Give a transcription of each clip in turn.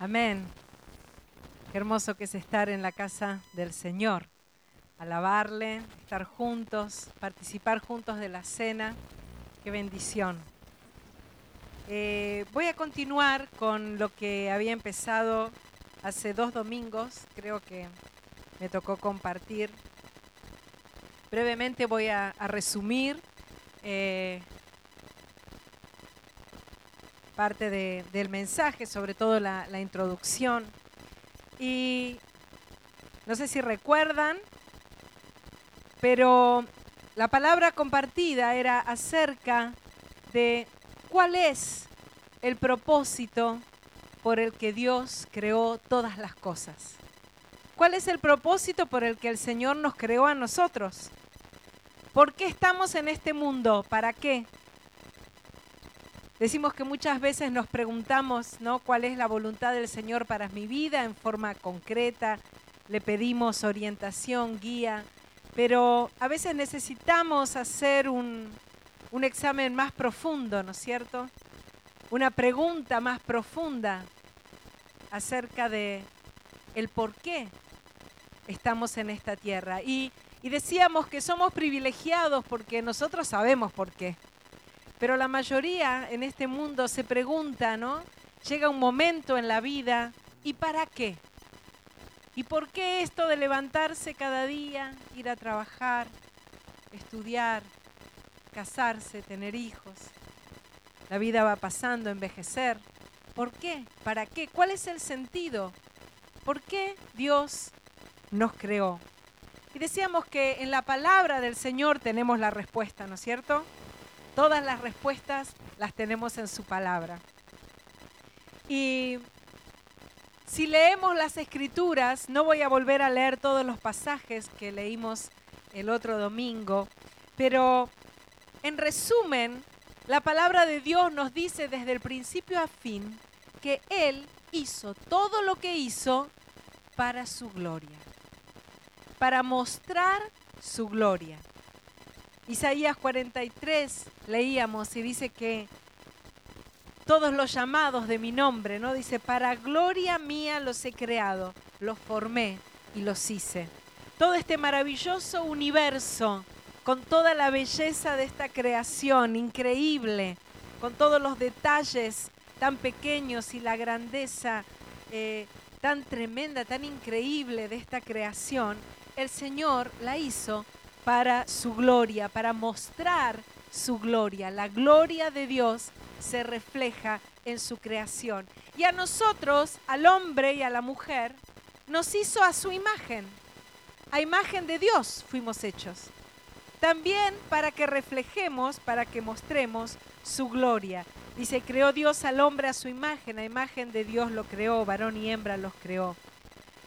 Amén. Qué hermoso que es estar en la casa del Señor, alabarle, estar juntos, participar juntos de la cena. Qué bendición. Eh, voy a continuar con lo que había empezado hace dos domingos, creo que me tocó compartir. Brevemente voy a, resumir eh, parte del mensaje, sobre todo la, la introducción. Y no sé si recuerdan, pero la palabra compartida era acerca de cuál es el propósito por el que Dios creó todas las cosas. ¿Cuál es el propósito por el que el Señor nos creó a nosotros? ¿Por qué estamos en este mundo? ¿Para qué? Decimos que muchas veces nos preguntamos, ¿no? ¿Cuál es la voluntad del Señor para mi vida en forma concreta? Le pedimos orientación, guía, pero a veces necesitamos hacer un, un examen más profundo, ¿no es cierto? Una pregunta más profunda acerca de el por qué estamos en esta tierra. Y, y decíamos que somos privilegiados porque nosotros sabemos por qué. Pero la mayoría en este mundo se pregunta, ¿no? Llega un momento en la vida, ¿y para qué? ¿Y por qué esto de levantarse cada día, ir a trabajar, estudiar, casarse, tener hijos? La vida va pasando, envejecer. ¿Por qué? ¿Para qué? ¿Cuál es el sentido? ¿Por qué Dios nos creó? Y decíamos que en la palabra del Señor tenemos la respuesta, ¿no es cierto? Todas las respuestas las tenemos en su palabra. Y si leemos las escrituras, no voy a volver a leer todos los pasajes que leímos el otro domingo, pero en resumen, la palabra de Dios nos dice desde el principio a fin que Él hizo todo lo que hizo para su gloria, para mostrar su gloria. Isaías 43 leíamos y dice que todos los llamados de mi nombre, ¿no? Dice, para gloria mía los he creado, los formé y los hice. Todo este maravilloso universo, con toda la belleza de esta creación increíble, con todos los detalles tan pequeños y la grandeza eh, tan tremenda, tan increíble de esta creación, el Señor la hizo para su gloria, para mostrar su gloria. La gloria de Dios se refleja en su creación. Y a nosotros, al hombre y a la mujer, nos hizo a su imagen. A imagen de Dios fuimos hechos. También para que reflejemos, para que mostremos su gloria. Dice, creó Dios al hombre a su imagen, a imagen de Dios lo creó, varón y hembra los creó.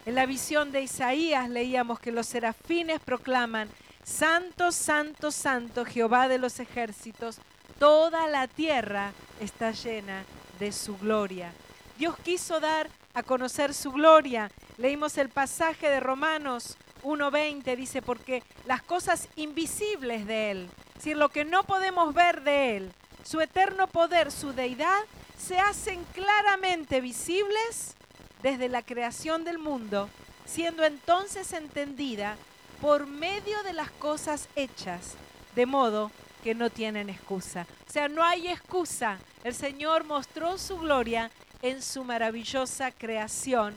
En la visión de Isaías leíamos que los serafines proclaman, Santo, santo, santo, Jehová de los ejércitos, toda la tierra está llena de su gloria. Dios quiso dar a conocer su gloria. Leímos el pasaje de Romanos 1.20, dice, porque las cosas invisibles de Él, es decir, lo que no podemos ver de Él, su eterno poder, su deidad, se hacen claramente visibles desde la creación del mundo, siendo entonces entendida por medio de las cosas hechas, de modo que no tienen excusa. O sea, no hay excusa. El Señor mostró su gloria en su maravillosa creación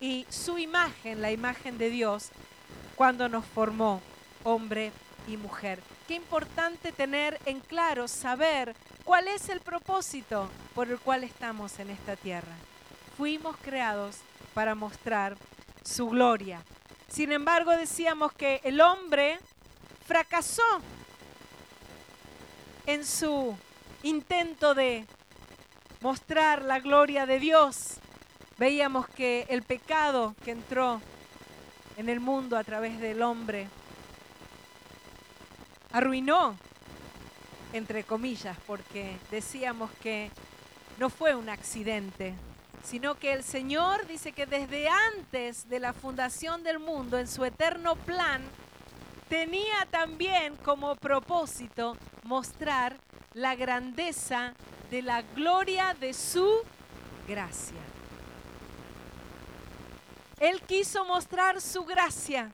y su imagen, la imagen de Dios, cuando nos formó hombre y mujer. Qué importante tener en claro, saber cuál es el propósito por el cual estamos en esta tierra. Fuimos creados para mostrar su gloria. Sin embargo, decíamos que el hombre fracasó en su intento de mostrar la gloria de Dios. Veíamos que el pecado que entró en el mundo a través del hombre arruinó, entre comillas, porque decíamos que no fue un accidente, sino que el Señor dice que desde antes de la fundación del mundo, en su eterno plan, tenía también como propósito mostrar la grandeza de la gloria de su gracia. Él quiso mostrar su gracia.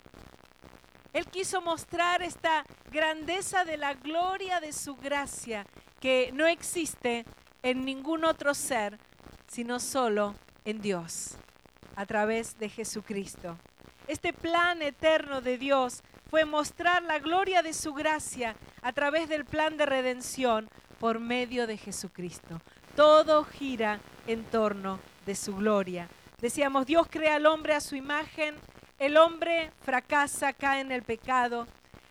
Él quiso mostrar esta grandeza de la gloria de su gracia que no existe en ningún otro ser, sino solo en Dios, a través de Jesucristo. Este plan eterno de Dios fue mostrar la gloria de su gracia a través del plan de redención por medio de Jesucristo. Todo gira en torno de su gloria. Decíamos, Dios crea al hombre a su imagen, el hombre fracasa, cae en el pecado.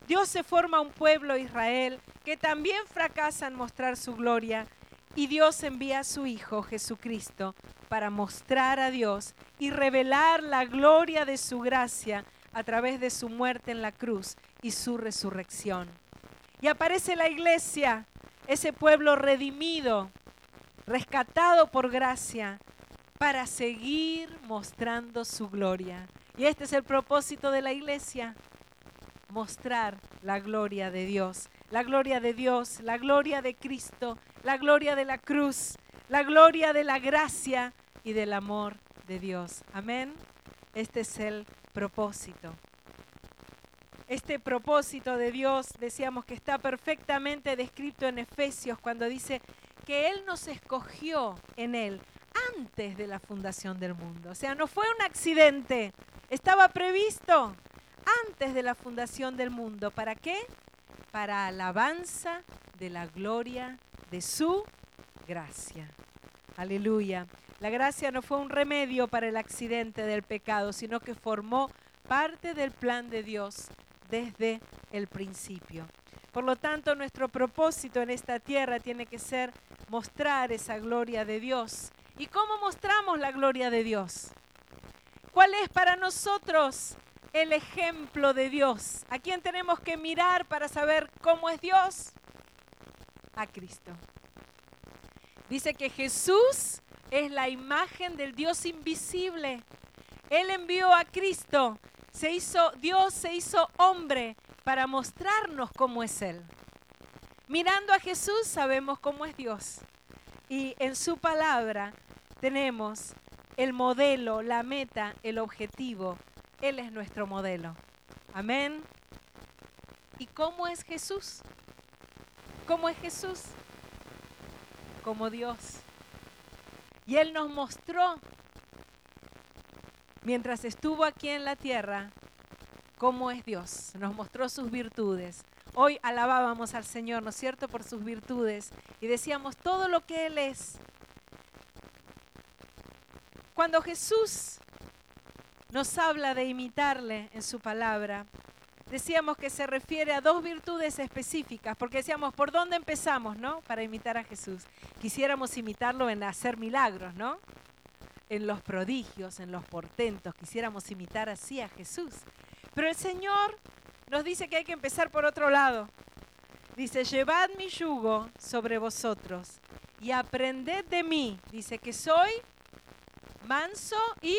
Dios se forma un pueblo, Israel, que también fracasa en mostrar su gloria. Y Dios envía a su Hijo Jesucristo para mostrar a Dios y revelar la gloria de su gracia a través de su muerte en la cruz y su resurrección. Y aparece la iglesia, ese pueblo redimido, rescatado por gracia, para seguir mostrando su gloria. Y este es el propósito de la iglesia, mostrar la gloria de Dios, la gloria de Dios, la gloria de Cristo, la gloria de la cruz, la gloria de la gracia y del amor de Dios. Amén. Este es el propósito. Este propósito de Dios, decíamos que está perfectamente descrito en Efesios cuando dice que Él nos escogió en Él antes de la fundación del mundo. O sea, no fue un accidente, estaba previsto antes de la fundación del mundo. ¿Para qué? Para alabanza de la gloria de su gracia. Aleluya. La gracia no fue un remedio para el accidente del pecado, sino que formó parte del plan de Dios desde el principio. Por lo tanto, nuestro propósito en esta tierra tiene que ser mostrar esa gloria de Dios ¿Y cómo mostramos la gloria de Dios? ¿Cuál es para nosotros el ejemplo de Dios? ¿A quién tenemos que mirar para saber cómo es Dios? A Cristo. Dice que Jesús es la imagen del Dios invisible. Él envió a Cristo, se hizo Dios se hizo hombre para mostrarnos cómo es él. Mirando a Jesús sabemos cómo es Dios. Y en su palabra tenemos el modelo, la meta, el objetivo. Él es nuestro modelo. Amén. ¿Y cómo es Jesús? ¿Cómo es Jesús? Como Dios. Y Él nos mostró, mientras estuvo aquí en la tierra, cómo es Dios. Nos mostró sus virtudes. Hoy alabábamos al Señor, ¿no es cierto?, por sus virtudes. Y decíamos todo lo que Él es. Cuando Jesús nos habla de imitarle en su palabra, decíamos que se refiere a dos virtudes específicas, porque decíamos, ¿por dónde empezamos, no? Para imitar a Jesús. Quisiéramos imitarlo en hacer milagros, ¿no? En los prodigios, en los portentos, quisiéramos imitar así a Jesús. Pero el Señor nos dice que hay que empezar por otro lado. Dice, llevad mi yugo sobre vosotros y aprended de mí. Dice que soy manso y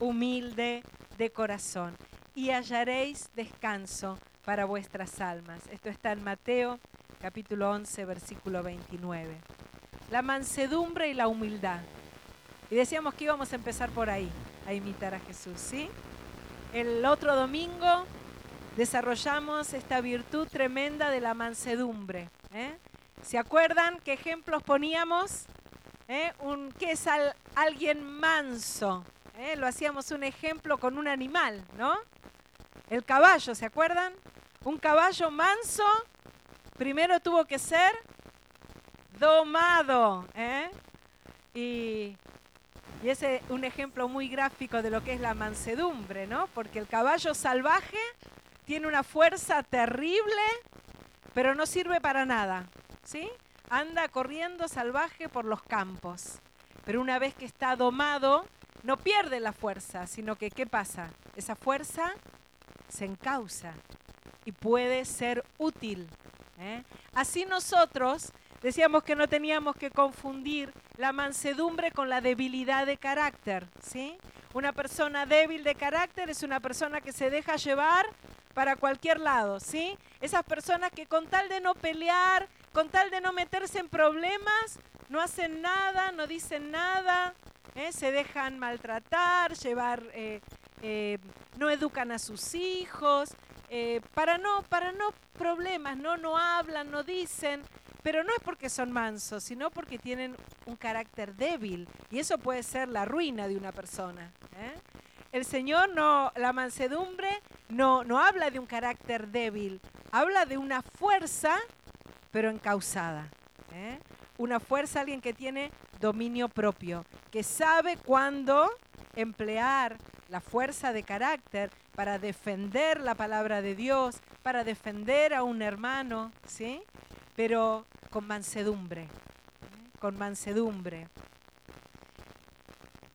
humilde de corazón, y hallaréis descanso para vuestras almas. Esto está en Mateo capítulo 11, versículo 29. La mansedumbre y la humildad. Y decíamos que íbamos a empezar por ahí, a imitar a Jesús, ¿sí? El otro domingo desarrollamos esta virtud tremenda de la mansedumbre. ¿eh? ¿Se acuerdan qué ejemplos poníamos? ¿eh? un, ¿Qué es alguien manso? ¿Eh? Lo hacíamos un ejemplo con un animal, ¿no? El caballo, ¿se acuerdan? Un caballo manso primero tuvo que ser domado. ¿eh? Y, ese es un ejemplo muy gráfico de lo que es la mansedumbre, ¿no? Porque el caballo salvaje tiene una fuerza terrible, pero no sirve para nada, ¿sí? anda corriendo salvaje por los campos. Pero una vez que está domado, no pierde la fuerza, sino que ¿qué pasa? Esa fuerza se encausa y puede ser útil. ¿eh? Así nosotros decíamos que no teníamos que confundir la mansedumbre con la debilidad de carácter. ¿sí? Una persona débil de carácter es una persona que se deja llevar para cualquier lado. ¿sí? Esas personas que con tal de no pelear, con tal de no meterse en problemas, no hacen nada, no dicen nada, ¿eh? se dejan maltratar, llevar, eh, eh, no educan a sus hijos, para no, para no problemas, no, no hablan, no dicen, pero no es porque son mansos, sino porque tienen un carácter débil y eso puede ser la ruina de una persona. El Señor no, la mansedumbre no, no habla de un carácter débil, habla de una fuerza, pero encausada. Una fuerza, alguien que tiene dominio propio, que sabe cuándo emplear la fuerza de carácter para defender la palabra de Dios, para defender a un hermano, ¿sí? Pero con mansedumbre, con mansedumbre.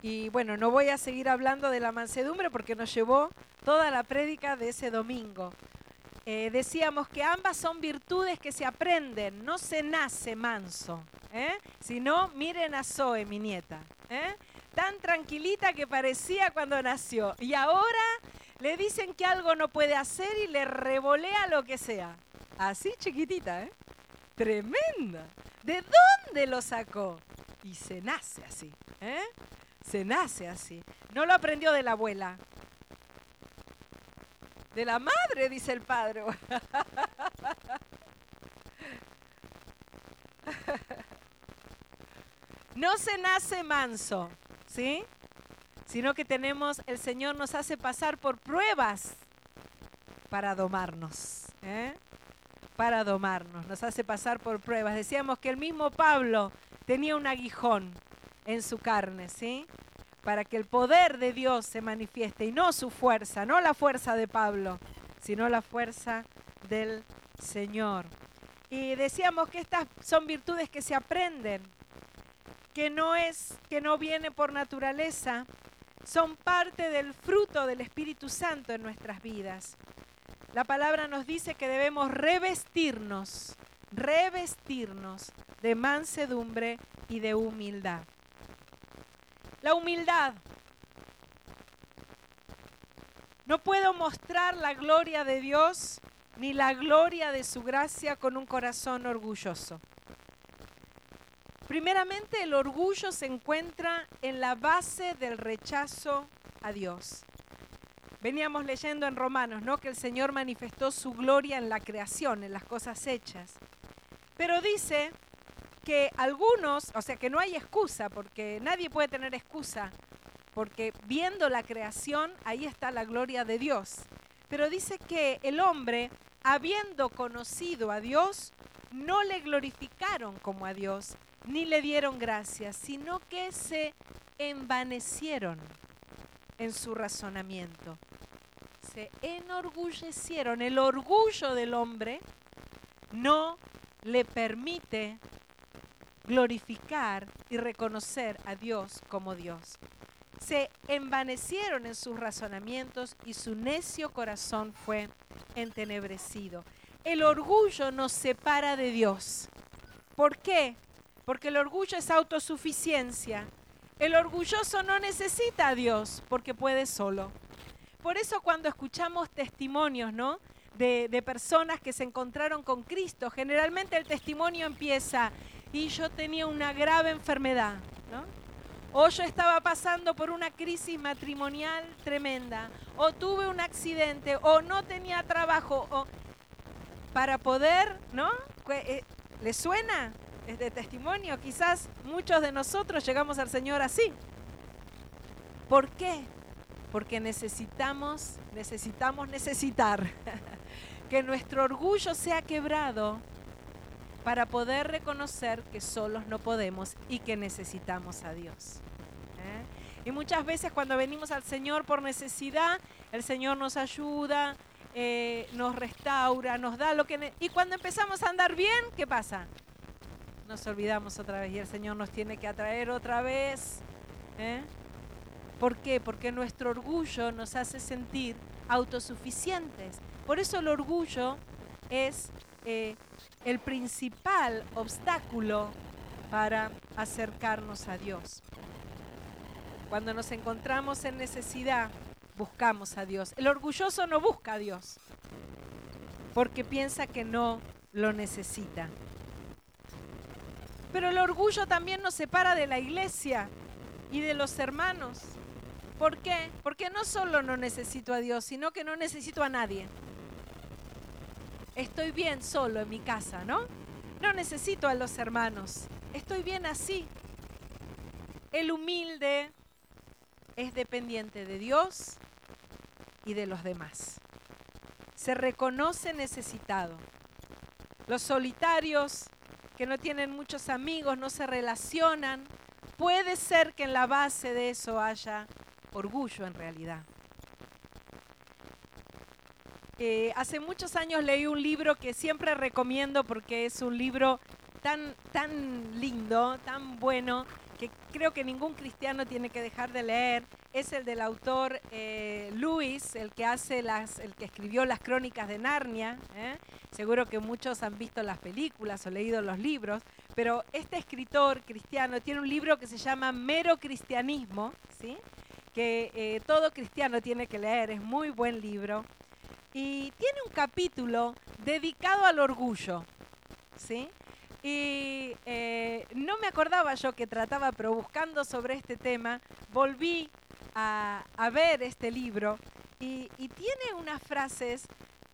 Y bueno, no voy a seguir hablando de la mansedumbre porque nos llevó toda la prédica de ese domingo. Eh, decíamos que ambas son virtudes que se aprenden, no se nace manso. ¿eh? Si no, miren a Zoe, mi nieta. ¿eh? Tan tranquilita que parecía cuando nació. Y ahora le dicen que algo no puede hacer y le revolea lo que sea. Así chiquitita, ¿eh? Tremenda. ¿De dónde lo sacó? Y se nace así, ¿eh? Se nace así. No lo aprendió de la abuela, de la madre, dice el padre. No se nace manso, ¿sí? Sino que tenemos, el Señor nos hace pasar por pruebas para domarnos, ¿eh? Para domarnos, nos hace pasar por pruebas. Decíamos que el mismo Pablo tenía un aguijón en su carne, ¿sí? para que el poder de Dios se manifieste y no su fuerza, no la fuerza de Pablo, sino la fuerza del Señor. Y decíamos que estas son virtudes que se aprenden, que no es que no viene por naturaleza, son parte del fruto del Espíritu Santo en nuestras vidas. La palabra nos dice que debemos revestirnos, revestirnos de mansedumbre y de humildad. La humildad. No puedo mostrar la gloria de Dios ni la gloria de su gracia con un corazón orgulloso. Primeramente, el orgullo se encuentra en la base del rechazo a Dios. Veníamos leyendo en Romanos, ¿no? Que el Señor manifestó su gloria en la creación, en las cosas hechas. Pero dice que algunos, o sea que no hay excusa, porque nadie puede tener excusa, porque viendo la creación, ahí está la gloria de Dios. Pero dice que el hombre, habiendo conocido a Dios, no le glorificaron como a Dios, ni le dieron gracias, sino que se envanecieron en su razonamiento. Se enorgullecieron. El orgullo del hombre no le permite glorificar y reconocer a Dios como Dios. Se envanecieron en sus razonamientos y su necio corazón fue entenebrecido. El orgullo nos separa de Dios. ¿Por qué? Porque el orgullo es autosuficiencia. El orgulloso no necesita a Dios porque puede solo. Por eso cuando escuchamos testimonios, ¿no? De, personas que se encontraron con Cristo. Generalmente el testimonio empieza, y yo tenía una grave enfermedad, ¿no? O yo estaba pasando por una crisis matrimonial tremenda, o tuve un accidente, o no tenía trabajo, o para poder, ¿no? Eh, ¿Le suena este testimonio? Quizás muchos de nosotros llegamos al Señor así. ¿Por qué? Porque necesitamos, necesitamos necesitar que nuestro orgullo sea quebrado para poder reconocer que solos no podemos y que necesitamos a Dios. ¿eh? Y muchas veces cuando venimos al Señor por necesidad, el Señor nos ayuda, eh, nos restaura, nos da lo que... Y cuando empezamos a andar bien, ¿qué pasa? Nos olvidamos otra vez y el Señor nos tiene que atraer otra vez. ¿eh? ¿Por qué? Porque nuestro orgullo nos hace sentir autosuficientes. Por eso el orgullo es el principal obstáculo para acercarnos a Dios. Cuando nos encontramos en necesidad, buscamos a Dios. El orgulloso no busca a Dios porque piensa que no lo necesita. Pero el orgullo también nos separa de la iglesia. y de los hermanos. ¿Por qué? Porque no solo no necesito a Dios, sino que no necesito a nadie. Estoy bien solo en mi casa, ¿no? No necesito a los hermanos. Estoy bien así. El humilde es dependiente de Dios y de los demás. Se reconoce necesitado. Los solitarios que no tienen muchos amigos, no se relacionan, puede ser que en la base de eso haya orgullo en realidad. Eh, hace muchos años leí un libro que siempre recomiendo porque es un libro tan, tan lindo, tan bueno, que creo que ningún cristiano tiene que dejar de leer. Es el del autor eh, Luis, el que hace las, el que escribió las crónicas de Narnia. ¿eh? Seguro que muchos han visto las películas o leído los libros, pero este escritor cristiano tiene un libro que se llama Mero Cristianismo, ¿sí? que eh, todo cristiano tiene que leer, es muy buen libro. Y tiene un capítulo dedicado al orgullo, ¿sí? Y eh, no me acordaba yo que trataba, pero buscando sobre este tema, volví a, ver este libro y, tiene unas frases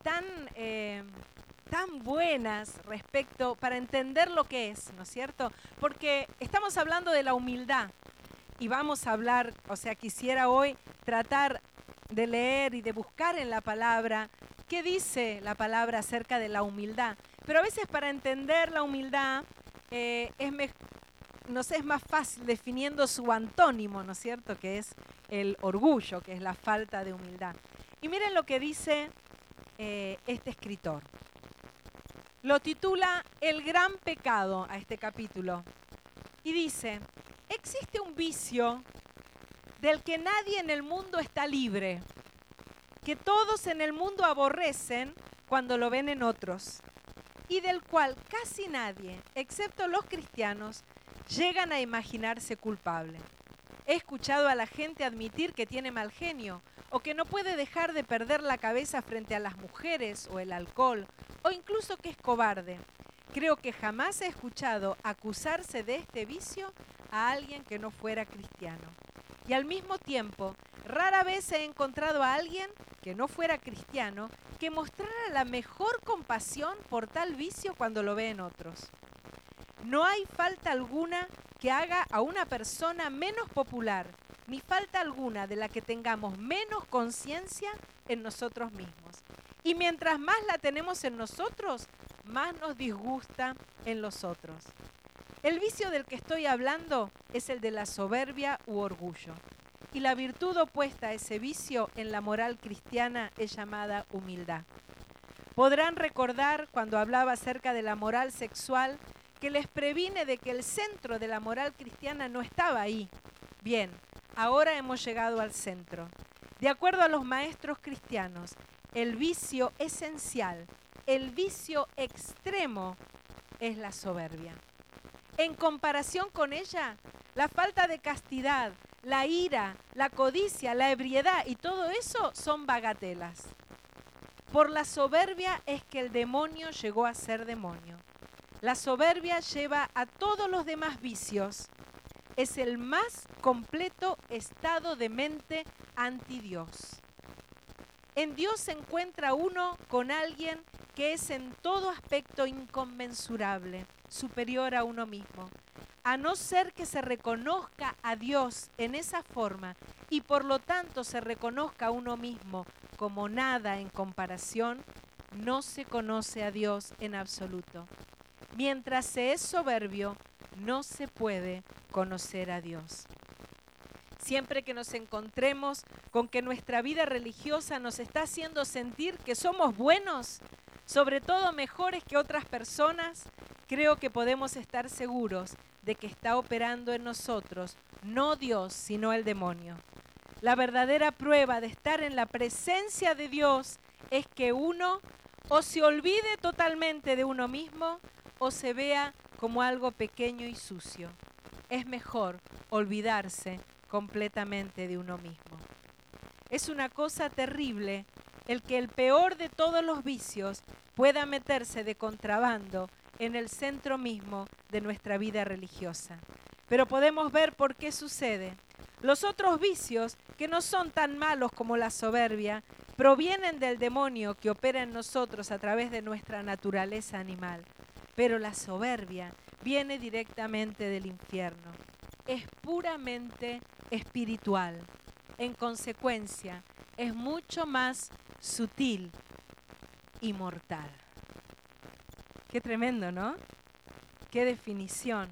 tan, eh, tan buenas respecto para entender lo que es, ¿no es cierto? Porque estamos hablando de la humildad, y vamos a hablar, o sea, quisiera hoy tratar de leer y de buscar en la palabra qué dice la palabra acerca de la humildad. Pero a veces para entender la humildad eh, es, sé, es más fácil definiendo su antónimo, ¿no es cierto? Que es el orgullo, que es la falta de humildad. Y miren lo que dice eh, este escritor. Lo titula El gran pecado a este capítulo. Y dice, existe un vicio del que nadie en el mundo está libre, que todos en el mundo aborrecen cuando lo ven en otros, y del cual casi nadie, excepto los cristianos, llegan a imaginarse culpable. He escuchado a la gente admitir que tiene mal genio o que no puede dejar de perder la cabeza frente a las mujeres o el alcohol, o incluso que es cobarde. Creo que jamás he escuchado acusarse de este vicio a alguien que no fuera cristiano. Y al mismo tiempo, rara vez he encontrado a alguien que no fuera cristiano que mostrara la mejor compasión por tal vicio cuando lo ve en otros. No hay falta alguna que haga a una persona menos popular, ni falta alguna de la que tengamos menos conciencia en nosotros mismos. Y mientras más la tenemos en nosotros, más nos disgusta en los otros. El vicio del que estoy hablando es el de la soberbia u orgullo. Y la virtud opuesta a ese vicio en la moral cristiana es llamada humildad. Podrán recordar cuando hablaba acerca de la moral sexual que les previne de que el centro de la moral cristiana no estaba ahí. Bien, ahora hemos llegado al centro. De acuerdo a los maestros cristianos, el vicio esencial, el vicio extremo es la soberbia. En comparación con ella, la falta de castidad, la ira, la codicia, la ebriedad y todo eso son bagatelas. Por la soberbia es que el demonio llegó a ser demonio. La soberbia lleva a todos los demás vicios. Es el más completo estado de mente anti Dios. En Dios se encuentra uno con alguien que es en todo aspecto inconmensurable superior a uno mismo. A no ser que se reconozca a Dios en esa forma y por lo tanto se reconozca a uno mismo como nada en comparación, no se conoce a Dios en absoluto. Mientras se es soberbio, no se puede conocer a Dios. Siempre que nos encontremos con que nuestra vida religiosa nos está haciendo sentir que somos buenos, sobre todo mejores que otras personas, creo que podemos estar seguros de que está operando en nosotros no Dios, sino el demonio. La verdadera prueba de estar en la presencia de Dios es que uno o se olvide totalmente de uno mismo o se vea como algo pequeño y sucio. Es mejor olvidarse completamente de uno mismo. Es una cosa terrible el que el peor de todos los vicios pueda meterse de contrabando en el centro mismo de nuestra vida religiosa. pero podemos ver por qué sucede. Los otros vicios, que no son tan malos como la soberbia, provienen del demonio que opera en nosotros a través de nuestra naturaleza animal. Pero la soberbia viene directamente del infierno. Es puramente espiritual. En consecuencia, es mucho más sutil y mortal. Qué tremendo, ¿no? Qué definición.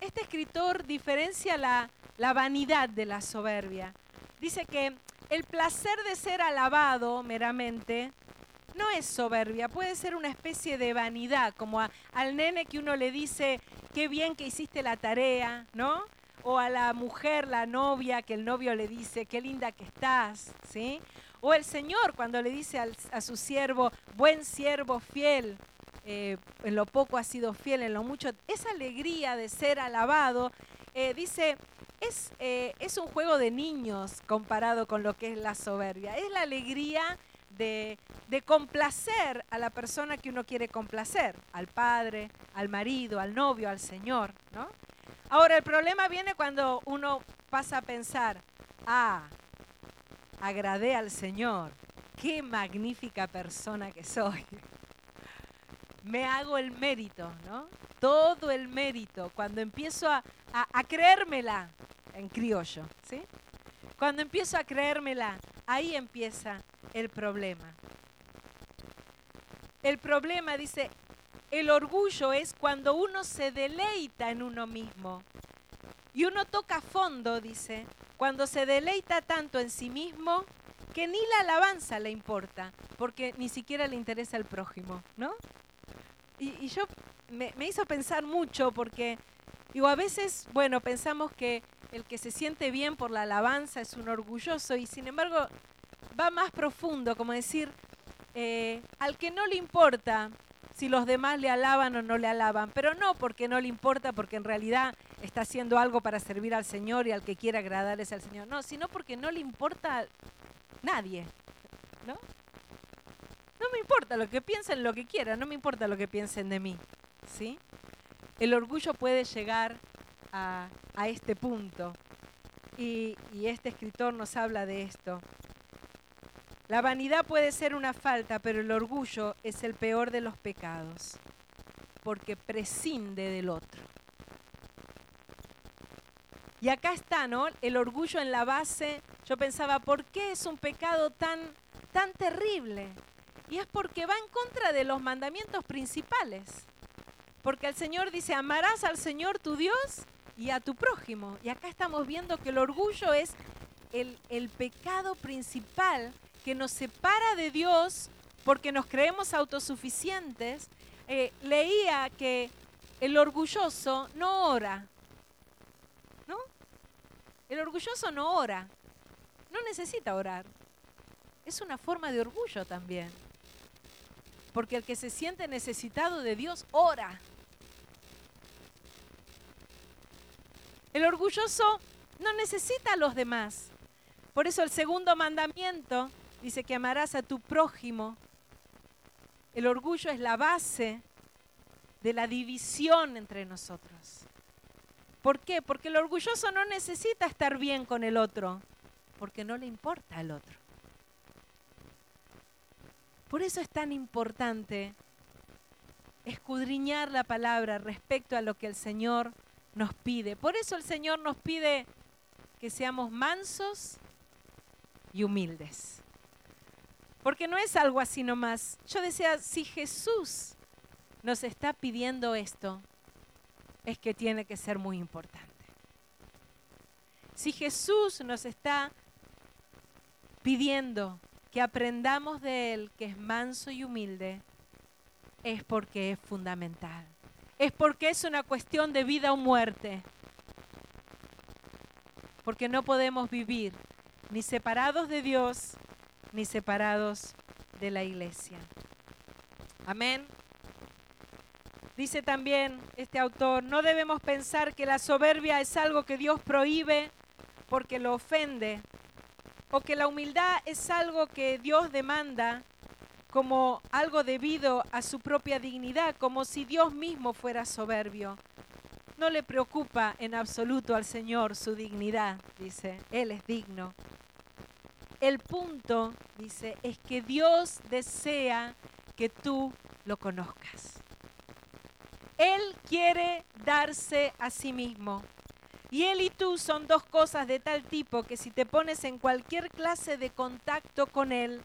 Este escritor diferencia la, la vanidad de la soberbia. Dice que el placer de ser alabado meramente no es soberbia, puede ser una especie de vanidad, como al nene que uno le dice, qué bien que hiciste la tarea, ¿no? O a la mujer, la novia, que el novio le dice, qué linda que estás, ¿sí? O el Señor cuando le dice a su siervo, buen siervo fiel, eh, en lo poco ha sido fiel, en lo mucho, esa alegría de ser alabado, eh, dice, es, eh, es un juego de niños comparado con lo que es la soberbia. Es la alegría de, complacer a la persona que uno quiere complacer, al padre, al marido, al novio, al Señor, ¿no? Ahora, el problema viene cuando uno pasa a pensar, ah, agradé al Señor, qué magnífica persona que soy. Me hago el mérito, ¿no? Todo el mérito. Cuando empiezo a, a creérmela en criollo, ¿sí? Cuando empiezo a creérmela, ahí empieza el problema. El problema, dice, el orgullo es cuando uno se deleita en uno mismo. Y uno toca fondo, dice, cuando se deleita tanto en sí mismo que ni la alabanza le importa, porque ni siquiera le interesa el prójimo, ¿no? Y, yo me, hizo pensar mucho porque, digo, a veces, bueno, pensamos que el que se siente bien por la alabanza es un orgulloso y sin embargo va más profundo, como decir, eh, al que no le importa si los demás le alaban o no le alaban, pero no porque no le importa, porque en realidad está haciendo algo para servir al Señor y al que quiera agradar es al Señor, no, sino porque no le importa nadie, ¿no? No me importa lo que piensen, lo que quieran, no me importa lo que piensen de mí, ¿sí? El orgullo puede llegar a, este punto y este escritor nos habla de esto. La vanidad puede ser una falta, pero el orgullo es el peor de los pecados, porque prescinde del otro. Y acá está, ¿no? El orgullo en la base. Yo pensaba, ¿por qué es un pecado tan, tan terrible? Y es porque va en contra de los mandamientos principales. Porque el Señor dice, amarás al Señor tu Dios y a tu prójimo. Y acá estamos viendo que el orgullo es el, pecado principal que nos separa de Dios porque nos creemos autosuficientes, eh, leía que el orgulloso no ora. ¿No? El orgulloso no ora. No necesita orar. Es una forma de orgullo también. Porque el que se siente necesitado de Dios ora. El orgulloso no necesita a los demás. Por eso el segundo mandamiento Dice que amarás a tu prójimo. El orgullo es la base de la división entre nosotros. ¿Por qué? Porque el orgulloso no necesita estar bien con el otro, porque no le importa al otro. Por eso es tan importante escudriñar la palabra respecto a lo que el Señor nos pide. Por eso el Señor nos pide que seamos mansos y humildes. Porque no es algo así nomás. Yo decía, si Jesús nos está pidiendo esto, es que tiene que ser muy importante. Si Jesús nos está pidiendo que aprendamos de Él, que es manso y humilde, es porque es fundamental. Es porque es una cuestión de vida o muerte. Porque no podemos vivir ni separados de Dios, ni separados de la iglesia. Amén. Dice también este autor, no debemos pensar que la soberbia es algo que Dios prohíbe porque lo ofende, o que la humildad es algo que Dios demanda como algo debido a su propia dignidad, como si Dios mismo fuera soberbio. no le preocupa en absoluto al Señor su dignidad, dice, Él es digno. El punto, dice, es que Dios desea que tú lo conozcas. Él quiere darse a sí mismo. Y Él y tú son dos cosas de tal tipo que si te pones en cualquier clase de contacto con Él,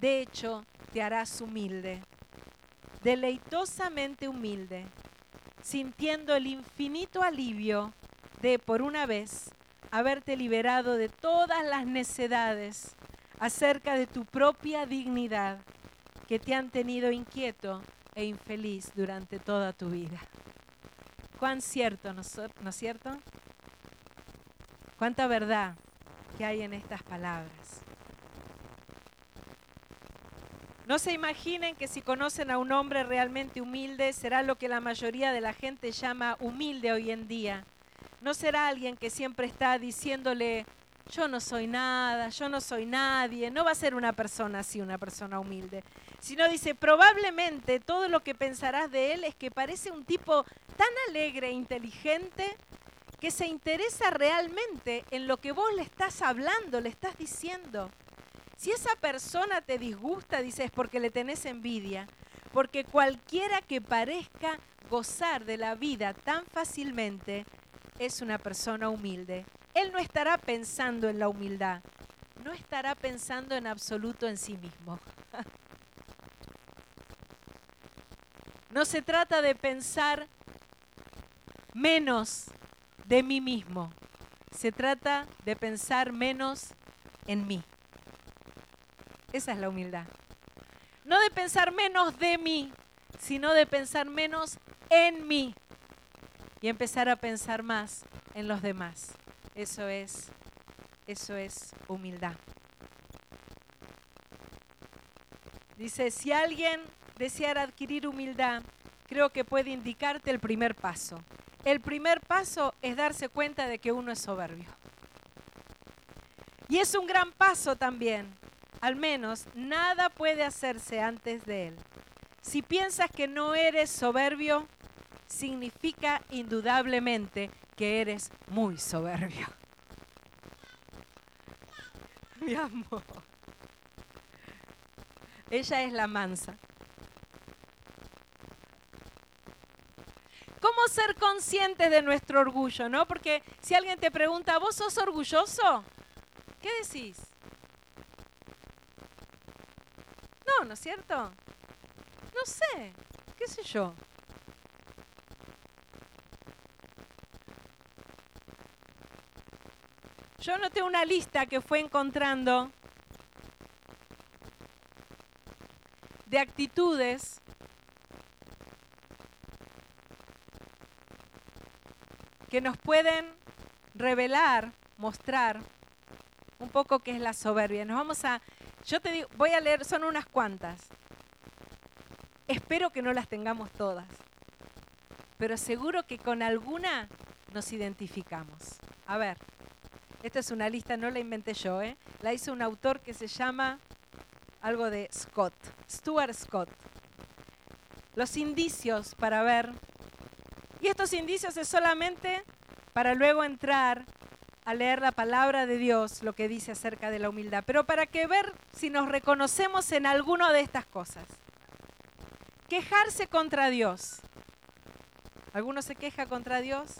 de hecho, te harás humilde, deleitosamente humilde, sintiendo el infinito alivio de, por una vez, haberte liberado de todas las necedades acerca de tu propia dignidad que te han tenido inquieto e infeliz durante toda tu vida. Cuán cierto, ¿no, es cierto? Cuánta verdad que hay en estas palabras. No se imaginen que si conocen a un hombre realmente humilde, será lo que la mayoría de la gente llama humilde hoy en día no será alguien que siempre está diciéndole, yo no soy nada, yo no soy nadie. No va a ser una persona así, una persona humilde. Sino dice, probablemente todo lo que pensarás de él es que parece un tipo tan alegre e inteligente que se interesa realmente en lo que vos le estás hablando, le estás diciendo. Si esa persona te disgusta, dices, porque le tenés envidia. Porque cualquiera que parezca gozar de la vida tan fácilmente es una persona humilde. Él no estará pensando en la humildad, no estará pensando en absoluto en sí mismo. No se trata de pensar menos de mí mismo, se trata de pensar menos en mí. Esa es la humildad. No de pensar menos de mí, sino de pensar menos en mí y empezar a pensar más en los demás. Eso es, eso es humildad. Dice, si alguien deseara adquirir humildad, creo que puede indicarte el primer paso. El primer paso es darse cuenta de que uno es soberbio. Y es un gran paso también. Al menos nada puede hacerse antes de él. Si piensas que no eres soberbio, significa indudablemente que eres muy soberbio. Mi amor. Ella es la mansa. ¿Cómo ser conscientes de nuestro orgullo, no? Porque si alguien te pregunta, ¿vos sos orgulloso? ¿Qué decís? No, ¿no es cierto? No sé, qué sé yo. Yo noté una lista que fue encontrando de actitudes que nos pueden revelar, mostrar un poco qué es la soberbia. Nos vamos a, yo te digo, voy a leer, son unas cuantas. Espero que no las tengamos todas, pero seguro que con alguna nos identificamos. A ver. Esta es una lista, no la inventé yo, ¿eh? la hizo un autor que se llama algo de Scott, Stuart Scott. Los indicios para ver, y estos indicios es solamente para luego entrar a leer la palabra de Dios, lo que dice acerca de la humildad, pero para que ver si nos reconocemos en alguno de estas cosas. Quejarse contra Dios. ¿Alguno se queja contra Dios?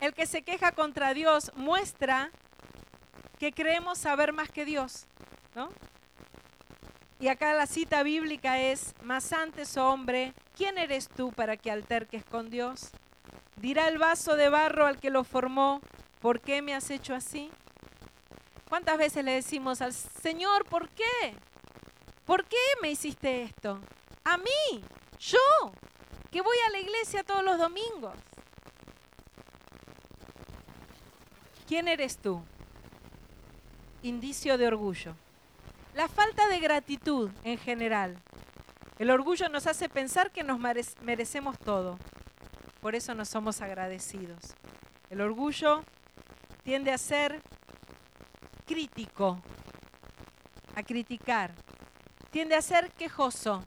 El que se queja contra Dios muestra que creemos saber más que Dios, ¿no? Y acá la cita bíblica es, más antes, oh hombre, ¿quién eres tú para que alterques con Dios? Dirá el vaso de barro al que lo formó, ¿por qué me has hecho así? ¿Cuántas veces le decimos al Señor, ¿por qué? ¿Por qué me hiciste esto? A mí, yo, que voy a la iglesia todos los domingos. ¿Quién eres tú? Indicio de orgullo. La falta de gratitud en general. El orgullo nos hace pensar que nos merecemos todo. Por eso no somos agradecidos. El orgullo tiende a ser crítico, a criticar. Tiende a ser quejoso.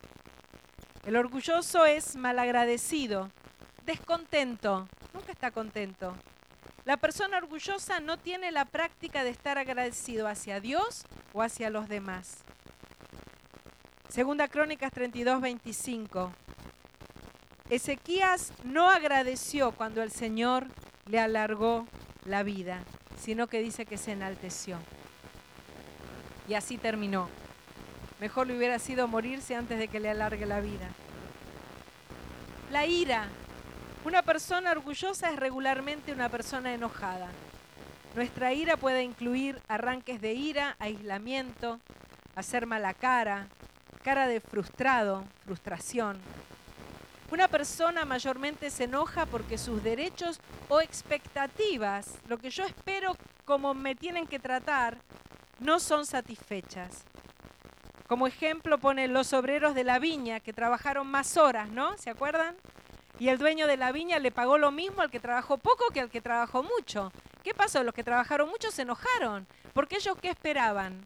El orgulloso es malagradecido. descontento, nunca está contento. La persona orgullosa no tiene la práctica de estar agradecido hacia Dios o hacia los demás. Segunda Crónicas 32, 25. Ezequías no agradeció cuando el Señor le alargó la vida, sino que dice que se enalteció. Y así terminó. Mejor le hubiera sido morirse antes de que le alargue la vida. La ira. Una persona orgullosa es regularmente una persona enojada. Nuestra ira puede incluir arranques de ira, aislamiento, hacer mala cara, cara de frustrado, frustración. Una persona mayormente se enoja porque sus derechos o expectativas, lo que yo espero como me tienen que tratar, no son satisfechas. Como ejemplo pone los obreros de la viña que trabajaron más horas, ¿no? ¿Se acuerdan? Y el dueño de la viña le pagó lo mismo al que trabajó poco que al que trabajó mucho. ¿Qué pasó? Los que trabajaron mucho se enojaron. Porque ellos qué esperaban?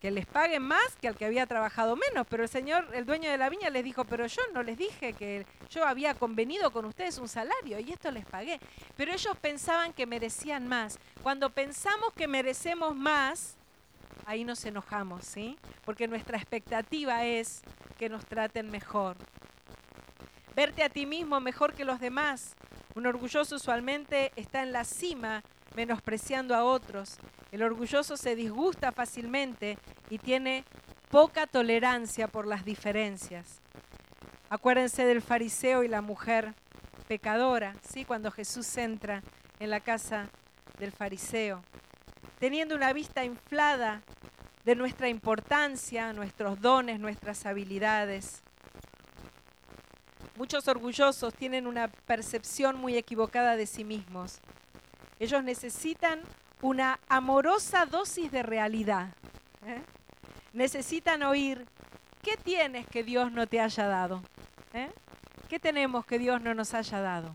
Que les paguen más que al que había trabajado menos. Pero el señor, el dueño de la viña les dijo, pero yo no les dije que yo había convenido con ustedes un salario y esto les pagué. Pero ellos pensaban que merecían más. Cuando pensamos que merecemos más, ahí nos enojamos, ¿sí? Porque nuestra expectativa es que nos traten mejor verte a ti mismo mejor que los demás. Un orgulloso usualmente está en la cima, menospreciando a otros. El orgulloso se disgusta fácilmente y tiene poca tolerancia por las diferencias. Acuérdense del fariseo y la mujer pecadora, ¿sí? cuando Jesús entra en la casa del fariseo, teniendo una vista inflada de nuestra importancia, nuestros dones, nuestras habilidades. Muchos orgullosos tienen una percepción muy equivocada de sí mismos. Ellos necesitan una amorosa dosis de realidad. ¿eh? Necesitan oír, ¿qué tienes que Dios no te haya dado? ¿Eh? ¿Qué tenemos que Dios no nos haya dado?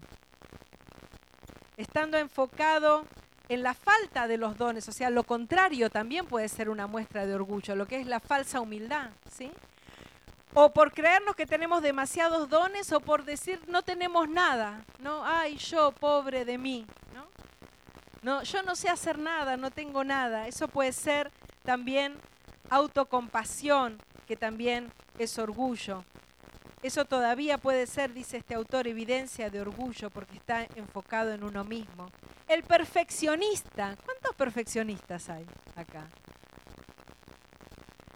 Estando enfocado en la falta de los dones, o sea, lo contrario también puede ser una muestra de orgullo, lo que es la falsa humildad, ¿sí? o por creernos que tenemos demasiados dones o por decir no tenemos nada, ¿no? Ay, yo, pobre de mí, ¿no? Yo no sé hacer nada, no tengo nada. Eso puede ser también autocompasión, que también es orgullo. Eso todavía puede ser, dice este autor, evidencia de orgullo porque está enfocado en uno mismo. El perfeccionista, ¿cuántos perfeccionistas hay acá?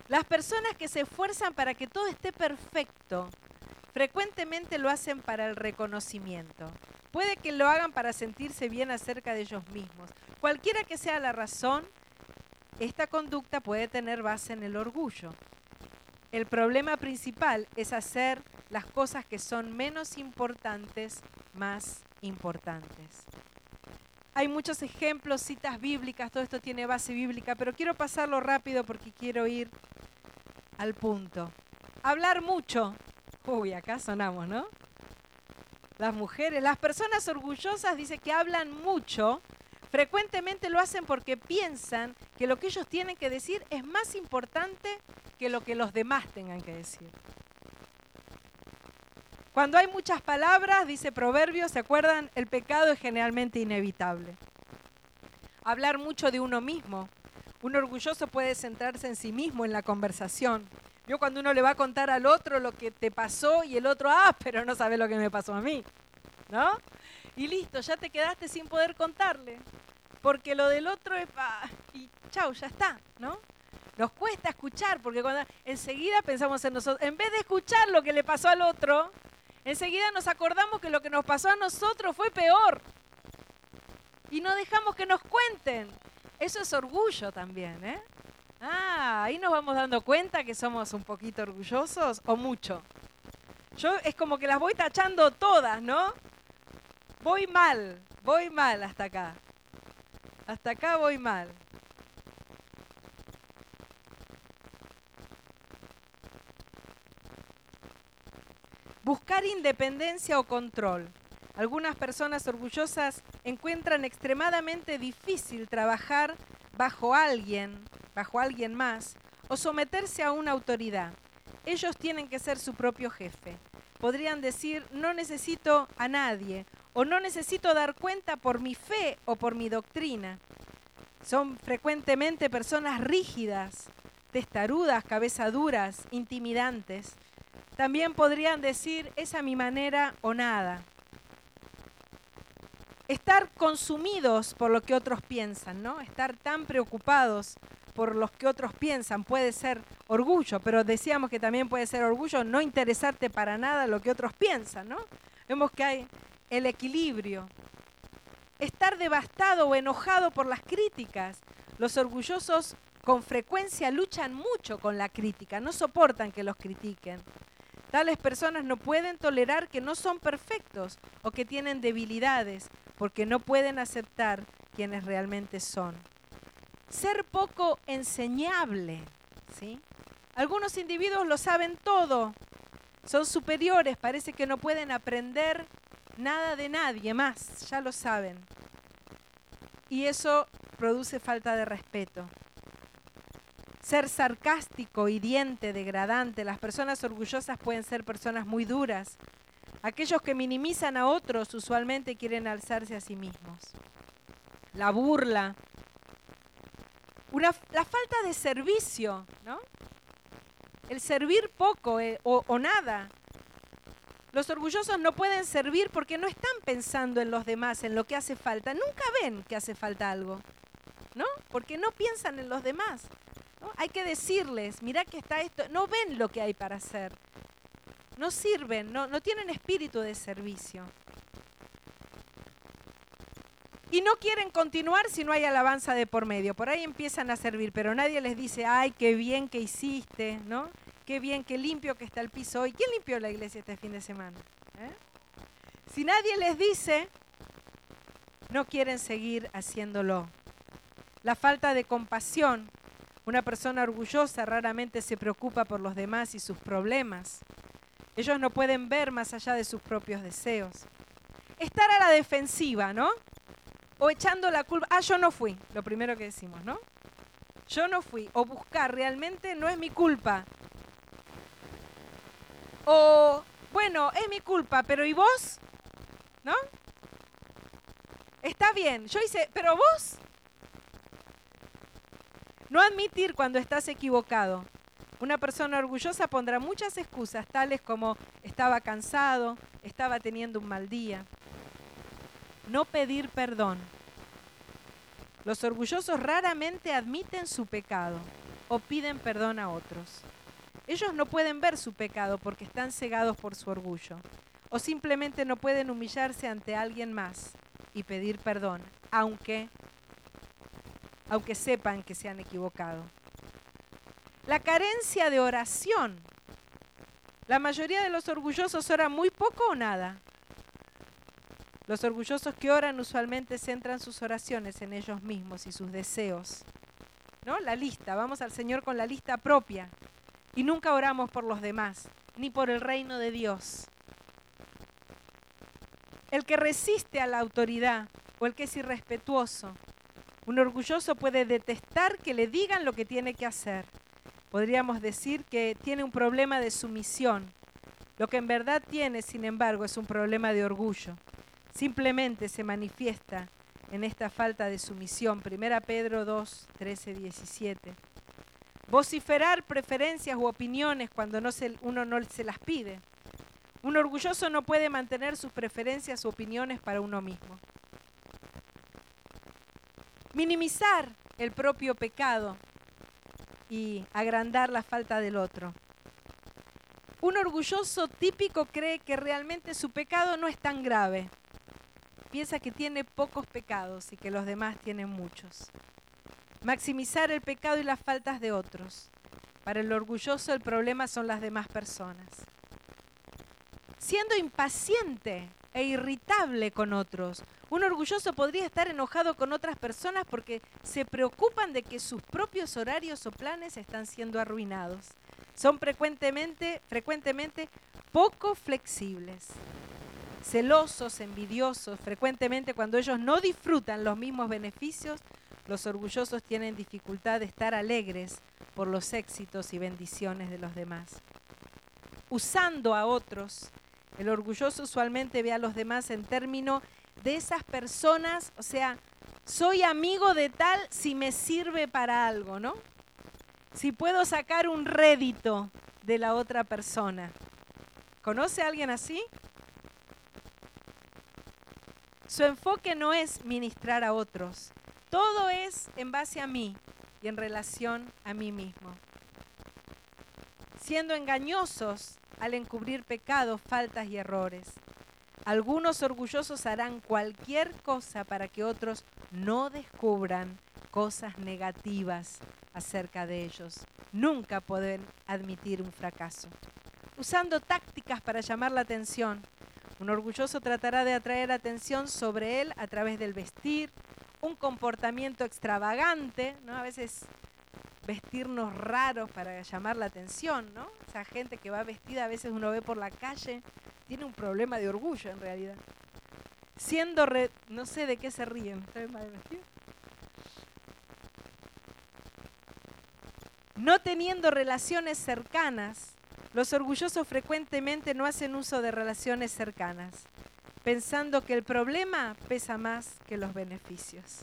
Las personas que se esfuerzan para que todo esté perfecto, frecuentemente lo hacen para el reconocimiento. Puede que lo hagan para sentirse bien acerca de ellos mismos. Cualquiera que sea la razón, esta conducta puede tener base en el orgullo. El problema principal es hacer las cosas que son menos importantes más importantes. Hay muchos ejemplos, citas bíblicas, todo esto tiene base bíblica, pero quiero pasarlo rápido porque quiero ir al punto. Hablar mucho. Uy, acá sonamos, ¿no? Las mujeres, las personas orgullosas dicen que hablan mucho, frecuentemente lo hacen porque piensan que lo que ellos tienen que decir es más importante que lo que los demás tengan que decir. Cuando hay muchas palabras, dice Proverbios, ¿se acuerdan? El pecado es generalmente inevitable. Hablar mucho de uno mismo, un orgulloso puede centrarse en sí mismo en la conversación. Yo cuando uno le va a contar al otro lo que te pasó y el otro, ah, pero no sabe lo que me pasó a mí. ¿No? Y listo, ya te quedaste sin poder contarle. Porque lo del otro es, ah, y chau, ya está, ¿no? Nos cuesta escuchar, porque cuando enseguida pensamos en nosotros, en vez de escuchar lo que le pasó al otro, enseguida nos acordamos que lo que nos pasó a nosotros fue peor. Y no dejamos que nos cuenten. Eso es orgullo también, ¿eh? Ah, ahí nos vamos dando cuenta que somos un poquito orgullosos o mucho. Yo es como que las voy tachando todas, ¿no? Voy mal, voy mal hasta acá. Hasta acá voy mal. Buscar independencia o control. Algunas personas orgullosas encuentran extremadamente difícil trabajar bajo alguien, bajo alguien más, o someterse a una autoridad. Ellos tienen que ser su propio jefe. podrían decir, no necesito a nadie o no necesito dar cuenta por mi fe o por mi doctrina. Son frecuentemente personas rígidas, testarudas, cabezaduras, intimidantes. También podrían decir, es a mi manera o nada. Estar consumidos por lo que otros piensan, ¿no? Estar tan preocupados por los que otros piensan puede ser orgullo, pero decíamos que también puede ser orgullo no interesarte para nada lo que otros piensan, ¿no? Vemos que hay el equilibrio. Estar devastado o enojado por las críticas. Los orgullosos con frecuencia luchan mucho con la crítica, no soportan que los critiquen. Tales personas no pueden tolerar que no son perfectos o que tienen debilidades, porque no pueden aceptar quienes realmente son. Ser poco enseñable, ¿sí? Algunos individuos lo saben todo, son superiores, parece que no pueden aprender nada de nadie más, ya lo saben. Y eso produce falta de respeto ser sarcástico, hiriente, degradante. Las personas orgullosas pueden ser personas muy duras. Aquellos que minimizan a otros usualmente quieren alzarse a sí mismos. La burla. Una, la falta de servicio, ¿no? El servir poco eh, o, nada. Los orgullosos no pueden servir porque no están pensando en los demás, en lo que hace falta. Nunca ven que hace falta algo, ¿no? Porque no piensan en los demás. Hay que decirles, mira que está esto, no ven lo que hay para hacer, no sirven, no, no tienen espíritu de servicio. Y no quieren continuar si no hay alabanza de por medio. Por ahí empiezan a servir, pero nadie les dice, ay, qué bien que hiciste, ¿no? Qué bien, qué limpio que está el piso hoy. ¿Quién limpió la iglesia este fin de semana? ¿Eh? Si nadie les dice, no quieren seguir haciéndolo. La falta de compasión una persona orgullosa raramente se preocupa por los demás y sus problemas. Ellos no pueden ver más allá de sus propios deseos. Estar a la defensiva, ¿no? O echando la culpa. Ah, yo no fui, lo primero que decimos, ¿no? Yo no fui. O buscar, realmente no es mi culpa. O, bueno, es mi culpa, pero ¿y vos? ¿No? Está bien, yo hice, pero vos, no admitir cuando estás equivocado. Una persona orgullosa pondrá muchas excusas, tales como estaba cansado, estaba teniendo un mal día. No pedir perdón. Los orgullosos raramente admiten su pecado o piden perdón a otros. Ellos no pueden ver su pecado porque están cegados por su orgullo o simplemente no pueden humillarse ante alguien más y pedir perdón, aunque aunque sepan que se han equivocado. La carencia de oración. La mayoría de los orgullosos oran muy poco o nada. Los orgullosos que oran usualmente centran sus oraciones en ellos mismos y sus deseos. ¿No? La lista, vamos al Señor con la lista propia. Y nunca oramos por los demás, ni por el reino de Dios. El que resiste a la autoridad o el que es irrespetuoso un orgulloso puede detestar que le digan lo que tiene que hacer. Podríamos decir que tiene un problema de sumisión. Lo que en verdad tiene, sin embargo, es un problema de orgullo. Simplemente se manifiesta en esta falta de sumisión. Primera Pedro 2, 13, 17. Vociferar preferencias u opiniones cuando uno no se las pide. Un orgulloso no puede mantener sus preferencias u opiniones para uno mismo minimizar el propio pecado y agrandar la falta del otro. Un orgulloso típico cree que realmente su pecado no es tan grave. Piensa que tiene pocos pecados y que los demás tienen muchos. Maximizar el pecado y las faltas de otros. Para el orgulloso el problema son las demás personas. Siendo impaciente e irritable con otros, un orgulloso podría estar enojado con otras personas porque se preocupan de que sus propios horarios o planes están siendo arruinados. Son frecuentemente, frecuentemente poco flexibles, celosos, envidiosos. Frecuentemente cuando ellos no disfrutan los mismos beneficios, los orgullosos tienen dificultad de estar alegres por los éxitos y bendiciones de los demás. Usando a otros El orgulloso usualmente ve a los demás en términos de esas personas, o sea, soy amigo de tal si me sirve para algo, ¿no? Si puedo sacar un rédito de la otra persona. ¿Conoce a alguien así? Su enfoque no es ministrar a otros. Todo es en base a mí y en relación a mí mismo. Siendo engañosos al encubrir pecados, faltas y errores. Algunos orgullosos harán cualquier cosa para que otros no descubran cosas negativas acerca de ellos. Nunca pueden admitir un fracaso. Usando tácticas para llamar la atención. Un orgulloso tratará de atraer atención sobre él a través del vestir, un comportamiento extravagante, ¿no? A veces vestirnos raros para llamar la atención, ¿no? Esa gente que va vestida, a veces uno ve por la calle, tiene un problema de orgullo en realidad. Siendo, no sé de qué se ríen, mal vestido? No teniendo relaciones cercanas, los orgullosos frecuentemente no hacen uso de relaciones cercanas, pensando que el problema pesa más que los beneficios.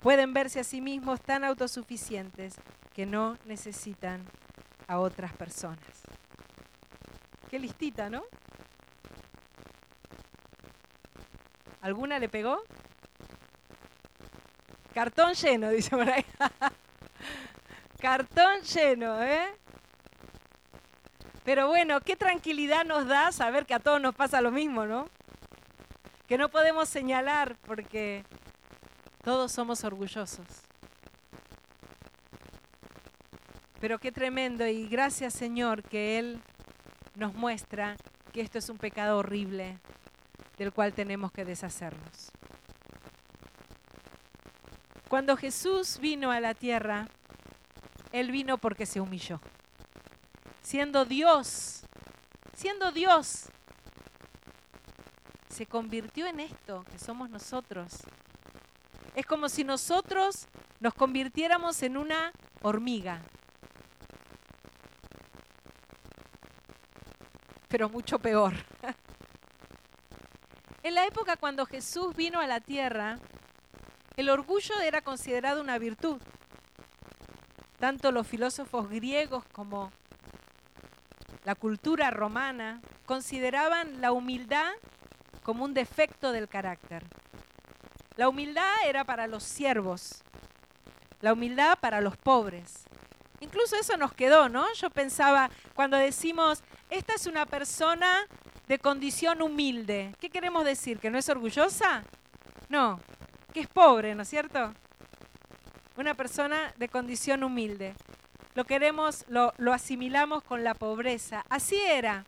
Pueden verse a sí mismos tan autosuficientes que no necesitan a otras personas. Qué listita, ¿no? ¿Alguna le pegó? Cartón lleno, dice por ahí. Cartón lleno, ¿eh? Pero bueno, qué tranquilidad nos da saber que a todos nos pasa lo mismo, ¿no? Que no podemos señalar porque todos somos orgullosos. Pero qué tremendo y gracias Señor que Él nos muestra que esto es un pecado horrible del cual tenemos que deshacernos. Cuando Jesús vino a la tierra, Él vino porque se humilló. Siendo Dios, siendo Dios, se convirtió en esto que somos nosotros, es como si nosotros nos convirtiéramos en una hormiga. Pero mucho peor. En la época cuando Jesús vino a la tierra, el orgullo era considerado una virtud. Tanto los filósofos griegos como la cultura romana consideraban la humildad como un defecto del carácter. La humildad era para los siervos, la humildad para los pobres. Incluso eso nos quedó, ¿no? Yo pensaba, cuando decimos, esta es una persona de condición humilde, ¿qué queremos decir? ¿Que no es orgullosa? No, que es pobre, ¿no es cierto? Una persona de condición humilde. Lo queremos, lo, lo asimilamos con la pobreza. Así era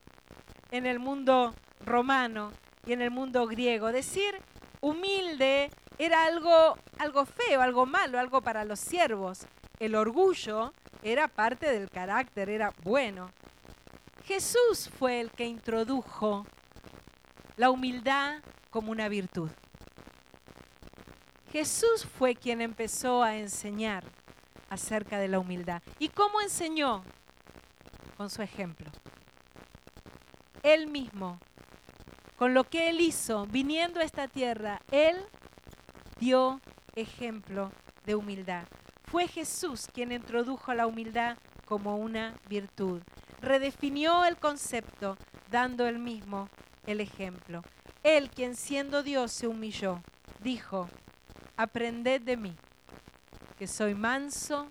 en el mundo romano y en el mundo griego. Decir humilde era algo, algo feo, algo malo, algo para los siervos. El orgullo era parte del carácter, era bueno. Jesús fue el que introdujo la humildad como una virtud. Jesús fue quien empezó a enseñar acerca de la humildad. ¿Y cómo enseñó? Con su ejemplo. Él mismo con lo que Él hizo viniendo a esta tierra, Él dio ejemplo de humildad. Fue Jesús quien introdujo la humildad como una virtud. Redefinió el concepto dando él mismo el ejemplo. Él quien siendo Dios se humilló, dijo, aprended de mí, que soy manso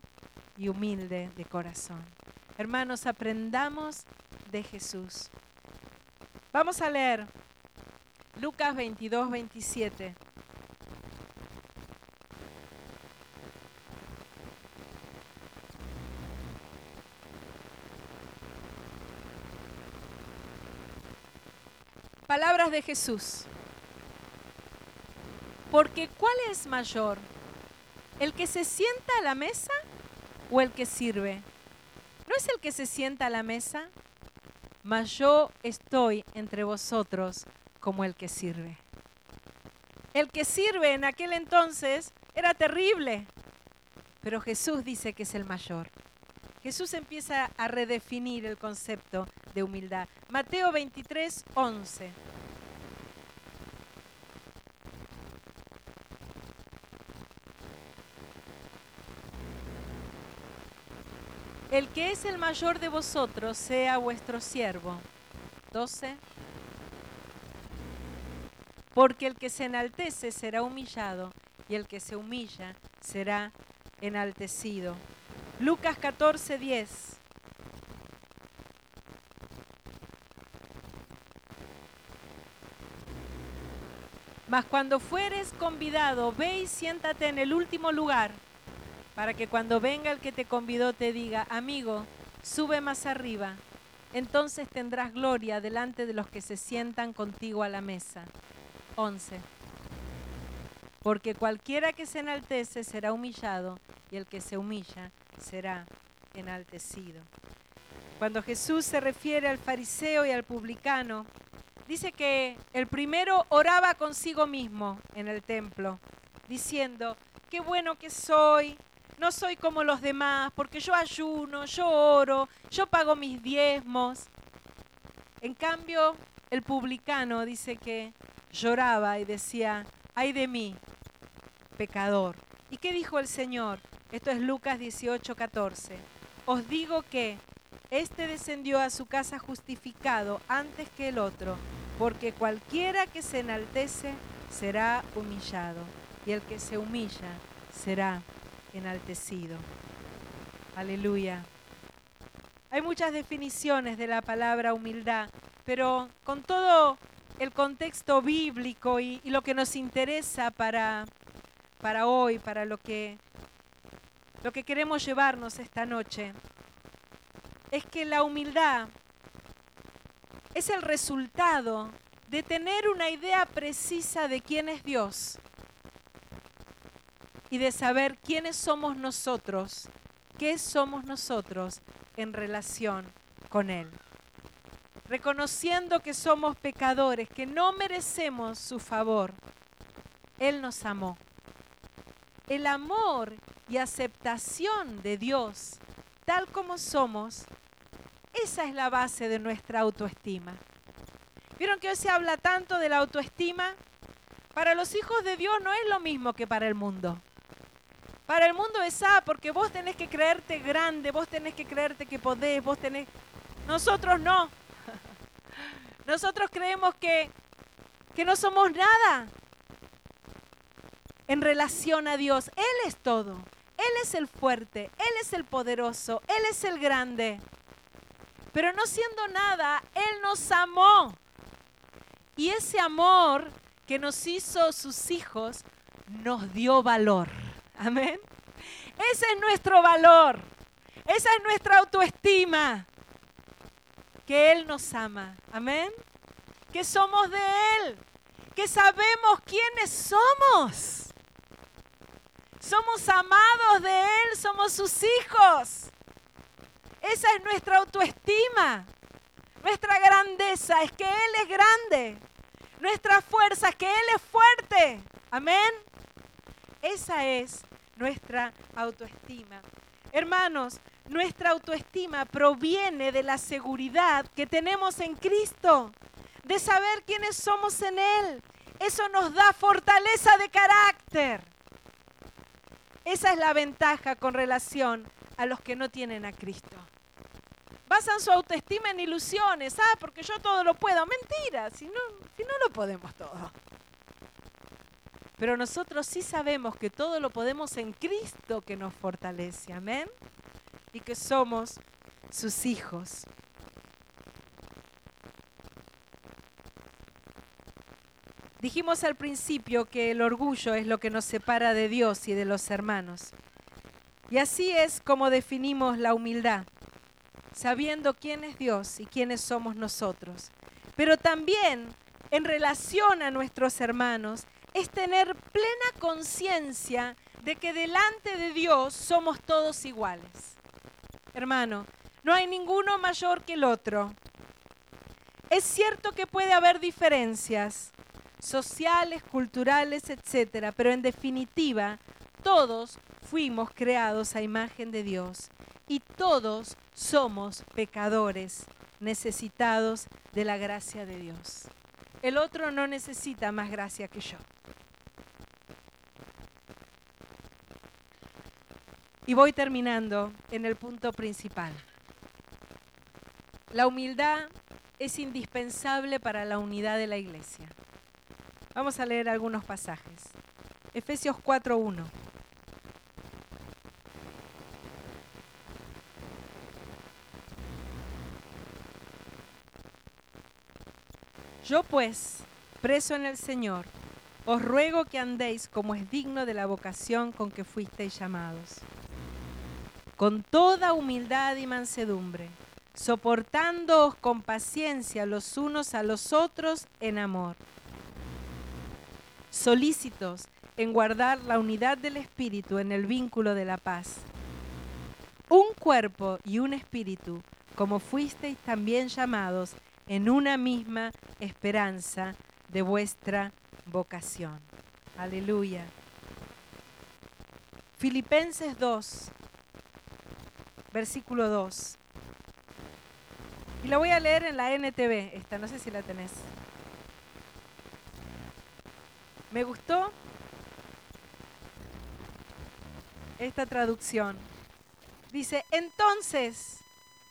y humilde de corazón. Hermanos, aprendamos de Jesús. Vamos a leer Lucas 22, 27. Palabras de Jesús. Porque ¿cuál es mayor? ¿El que se sienta a la mesa o el que sirve? ¿No es el que se sienta a la mesa? Mas yo estoy entre vosotros como el que sirve. El que sirve en aquel entonces era terrible, pero Jesús dice que es el mayor. Jesús empieza a redefinir el concepto de humildad. Mateo 23, 11. El que es el mayor de vosotros sea vuestro siervo. 12. Porque el que se enaltece será humillado y el que se humilla será enaltecido. Lucas 14, 10. Mas cuando fueres convidado, ve y siéntate en el último lugar, para que cuando venga el que te convidó te diga, amigo, sube más arriba. Entonces tendrás gloria delante de los que se sientan contigo a la mesa. 11. Porque cualquiera que se enaltece será humillado y el que se humilla será enaltecido. Cuando Jesús se refiere al fariseo y al publicano, dice que el primero oraba consigo mismo en el templo, diciendo, qué bueno que soy, no soy como los demás, porque yo ayuno, yo oro, yo pago mis diezmos. En cambio, el publicano dice que lloraba y decía, ay de mí, pecador. ¿Y qué dijo el Señor? Esto es Lucas 18, 14. Os digo que este descendió a su casa justificado antes que el otro, porque cualquiera que se enaltece será humillado, y el que se humilla será enaltecido. Aleluya. Hay muchas definiciones de la palabra humildad, pero con todo el contexto bíblico y, lo que nos interesa para para hoy, para lo que, lo que queremos llevarnos esta noche, es que la humildad es el resultado de tener una idea precisa de quién es Dios y de saber quiénes somos nosotros, qué somos nosotros en relación con Él. Reconociendo que somos pecadores, que no merecemos su favor, Él nos amó el amor y aceptación de Dios tal como somos, esa es la base de nuestra autoestima. ¿Vieron que hoy se habla tanto de la autoestima? Para los hijos de Dios no es lo mismo que para el mundo. Para el mundo es ah, porque vos tenés que creerte grande, vos tenés que creerte que podés, vos tenés... Nosotros no. Nosotros creemos que, que no somos nada, en relación a Dios. Él es todo. Él es el fuerte, Él es el poderoso, Él es el grande. Pero no siendo nada, Él nos amó. Y ese amor que nos hizo sus hijos nos dio valor. Amén. Ese es nuestro valor. Esa es nuestra autoestima. Que Él nos ama. Amén. Que somos de Él. Que sabemos quiénes somos. Somos amados de Él, somos sus hijos. Esa es nuestra autoestima. Nuestra grandeza es que Él es grande. Nuestra fuerza es que Él es fuerte. Amén. Esa es nuestra autoestima. Hermanos, nuestra autoestima proviene de la seguridad que tenemos en Cristo, de saber quiénes somos en Él. Eso nos da fortaleza de carácter. Esa es la ventaja con relación a los que no tienen a Cristo. Basan su autoestima en ilusiones. Ah, porque yo todo lo puedo. Mentira, si no, si no lo podemos todo. Pero nosotros sí sabemos que todo lo podemos en Cristo que nos fortalece. Amén. Y que somos sus hijos. Dijimos al principio que el orgullo es lo que nos separa de Dios y de los hermanos. Y así es como definimos la humildad, sabiendo quién es Dios y quiénes somos nosotros. Pero también en relación a nuestros hermanos es tener plena conciencia de que delante de Dios somos todos iguales. Hermano, no hay ninguno mayor que el otro. Es cierto que puede haber diferencias, sociales, culturales, etcétera, pero en definitiva, todos fuimos creados a imagen de Dios y todos somos pecadores necesitados de la gracia de Dios. El otro no necesita más gracia que yo. Y voy terminando en el punto principal. La humildad es indispensable para la unidad de la iglesia. Vamos a leer algunos pasajes. Efesios 4.1. Yo pues, preso en el Señor, os ruego que andéis como es digno de la vocación con que fuisteis llamados, con toda humildad y mansedumbre, soportándoos con paciencia los unos a los otros en amor, solícitos en guardar la unidad del Espíritu en el vínculo de la paz. Un cuerpo y un espíritu, como fuisteis también llamados en una misma esperanza de vuestra vocación. Aleluya. Filipenses 2, versículo 2. Y la voy a leer en la NTV, esta, no sé si la tenés. Me gustó esta traducción. Dice, entonces,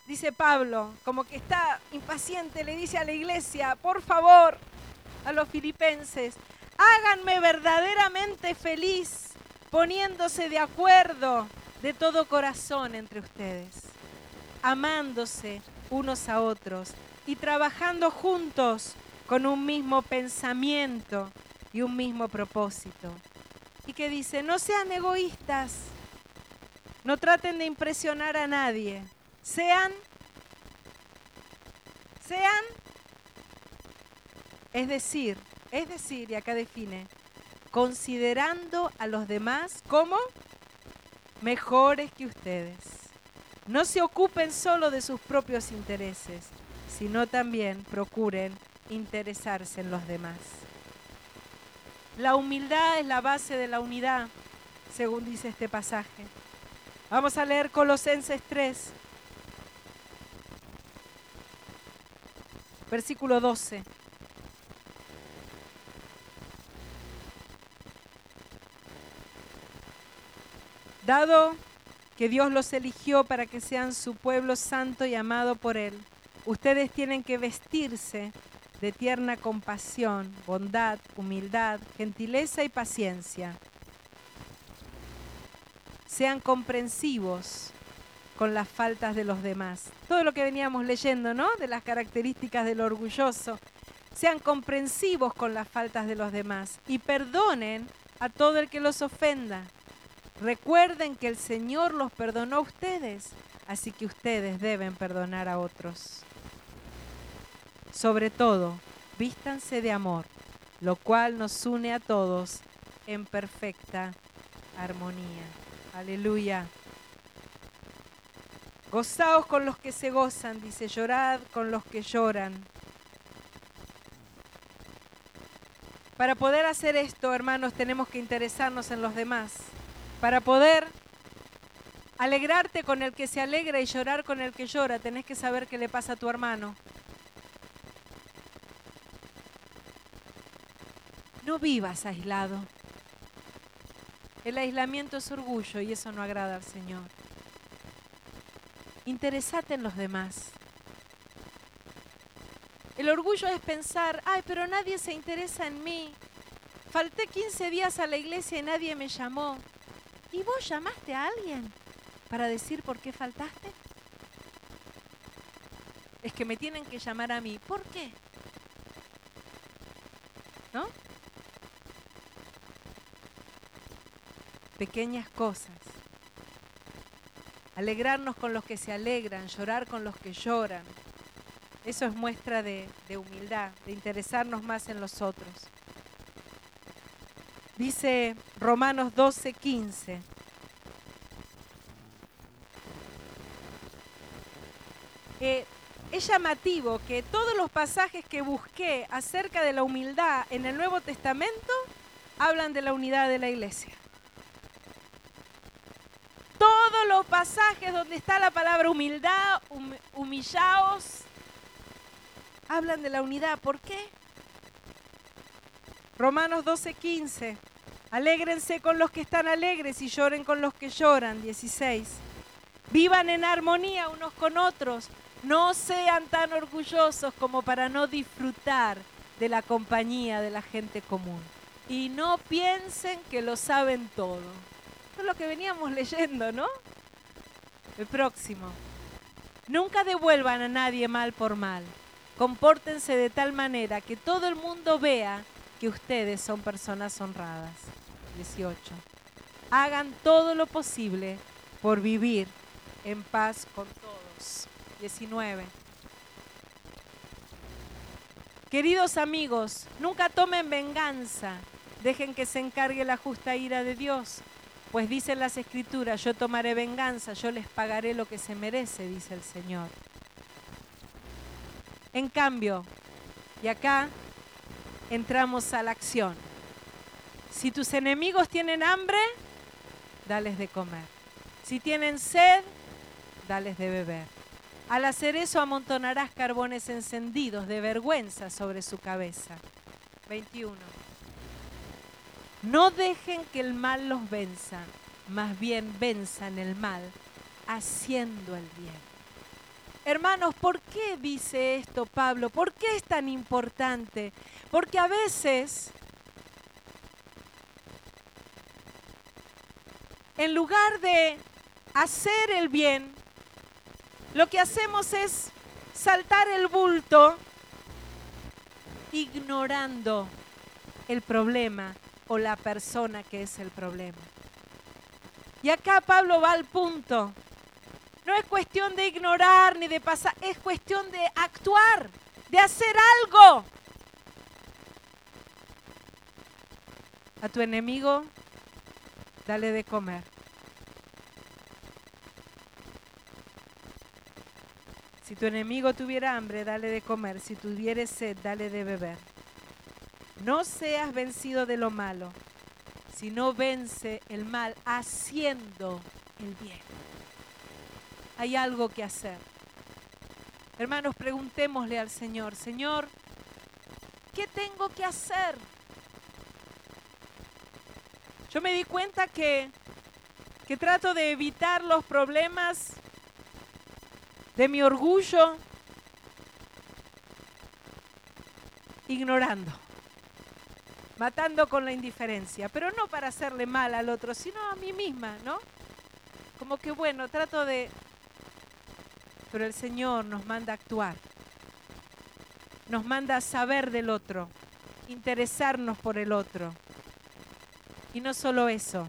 dice Pablo, como que está impaciente, le dice a la iglesia, por favor, a los filipenses, háganme verdaderamente feliz poniéndose de acuerdo de todo corazón entre ustedes, amándose unos a otros y trabajando juntos con un mismo pensamiento y un mismo propósito. Y que dice, no sean egoístas, no traten de impresionar a nadie, sean, sean, es decir, es decir, y acá define, considerando a los demás como mejores que ustedes. No se ocupen solo de sus propios intereses, sino también procuren interesarse en los demás. La humildad es la base de la unidad, según dice este pasaje. Vamos a leer Colosenses 3, versículo 12. Dado que Dios los eligió para que sean su pueblo santo y amado por Él, ustedes tienen que vestirse de tierna compasión, bondad, humildad, gentileza y paciencia. Sean comprensivos con las faltas de los demás. Todo lo que veníamos leyendo, ¿no? De las características del orgulloso. Sean comprensivos con las faltas de los demás y perdonen a todo el que los ofenda. Recuerden que el Señor los perdonó a ustedes, así que ustedes deben perdonar a otros. Sobre todo, vístanse de amor, lo cual nos une a todos en perfecta armonía. Aleluya. Gozaos con los que se gozan, dice, llorad con los que lloran. Para poder hacer esto, hermanos, tenemos que interesarnos en los demás. Para poder alegrarte con el que se alegra y llorar con el que llora, tenés que saber qué le pasa a tu hermano. No vivas aislado. El aislamiento es orgullo y eso no agrada al Señor. Interesate en los demás. El orgullo es pensar, ay, pero nadie se interesa en mí. Falté 15 días a la iglesia y nadie me llamó. ¿Y vos llamaste a alguien para decir por qué faltaste? Es que me tienen que llamar a mí. ¿Por qué? ¿No? Pequeñas cosas alegrarnos con los que se alegran, llorar con los que lloran. Eso es muestra de, humildad, de interesarnos más en los otros. Dice Romanos 12, 15. es llamativo que todos los pasajes que busqué acerca de la humildad en el Nuevo Testamento hablan de la unidad de la iglesia todos los pasajes donde está la palabra humildad, humillaos, hablan de la unidad. ¿Por qué? Romanos 12, 15. Alégrense con los que están alegres y lloren con los que lloran. 16. Vivan en armonía unos con otros. No sean tan orgullosos como para no disfrutar de la compañía de la gente común. Y no piensen que lo saben todo. Esto es lo que veníamos leyendo, ¿no? El próximo. Nunca devuelvan a nadie mal por mal. Compórtense de tal manera que todo el mundo vea ustedes son personas honradas. 18. Hagan todo lo posible por vivir en paz con todos. 19. Queridos amigos, nunca tomen venganza, dejen que se encargue la justa ira de Dios, pues dicen las escrituras, yo tomaré venganza, yo les pagaré lo que se merece, dice el Señor. En cambio, y acá entramos a la acción. Si tus enemigos tienen hambre, dales de comer. Si tienen sed, dales de beber. Al hacer eso amontonarás carbones encendidos de vergüenza sobre su cabeza. 21. No dejen que el mal los venza, más bien venzan el mal haciendo el bien. Hermanos, ¿por qué dice esto Pablo? ¿Por qué es tan importante? Porque a veces, en lugar de hacer el bien, lo que hacemos es saltar el bulto ignorando el problema o la persona que es el problema. Y acá Pablo va al punto. No es cuestión de ignorar ni de pasar, es cuestión de actuar, de hacer algo. A tu enemigo, dale de comer. Si tu enemigo tuviera hambre, dale de comer. Si tuviere sed, dale de beber. No seas vencido de lo malo, sino vence el mal haciendo el bien. Hay algo que hacer. Hermanos, preguntémosle al Señor, Señor, ¿qué tengo que hacer? Yo me di cuenta que, que trato de evitar los problemas de mi orgullo, ignorando, matando con la indiferencia, pero no para hacerle mal al otro, sino a mí misma, ¿no? Como que bueno, trato de... Pero el Señor nos manda a actuar, nos manda saber del otro, interesarnos por el otro. Y no solo eso,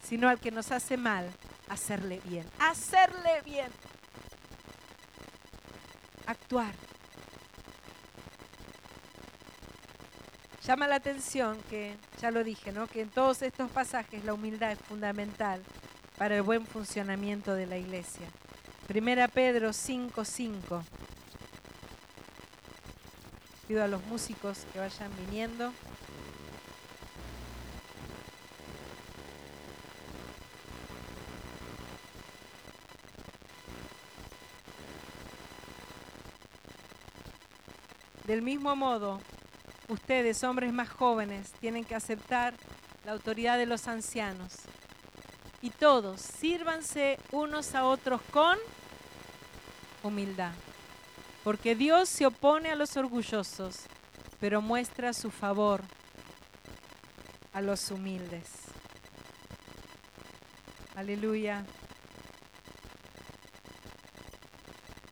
sino al que nos hace mal, hacerle bien, hacerle bien actuar. Llama la atención que, ya lo dije, ¿no? que en todos estos pasajes la humildad es fundamental para el buen funcionamiento de la iglesia. Primera Pedro 5:5. Pido a los músicos que vayan viniendo. Del mismo modo, ustedes, hombres más jóvenes, tienen que aceptar la autoridad de los ancianos. Y todos, sírvanse unos a otros con humildad. Porque Dios se opone a los orgullosos, pero muestra su favor a los humildes. Aleluya.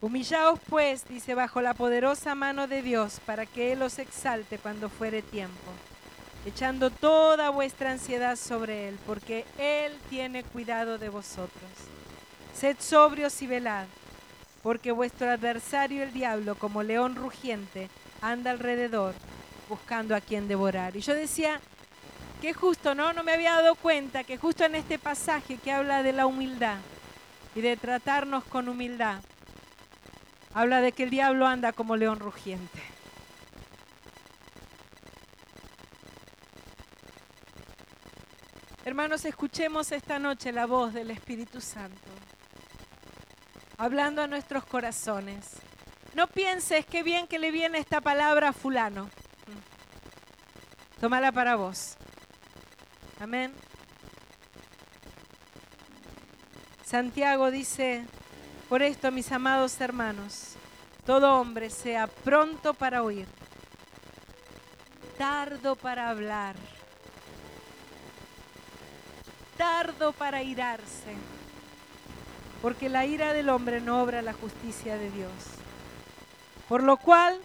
Humillaos pues, dice, bajo la poderosa mano de Dios, para que Él os exalte cuando fuere tiempo, echando toda vuestra ansiedad sobre Él, porque Él tiene cuidado de vosotros. Sed sobrios y velad, porque vuestro adversario el diablo, como león rugiente, anda alrededor buscando a quien devorar. Y yo decía, que justo, ¿no? No me había dado cuenta que justo en este pasaje que habla de la humildad y de tratarnos con humildad, habla de que el diablo anda como león rugiente. Hermanos, escuchemos esta noche la voz del Espíritu Santo, hablando a nuestros corazones. no pienses qué bien que le viene esta palabra a fulano. Tómala para vos. Amén. Santiago dice, por esto, mis amados hermanos, todo hombre sea pronto para oír, tardo para hablar, tardo para irarse, porque la ira del hombre no obra la justicia de Dios. Por lo cual,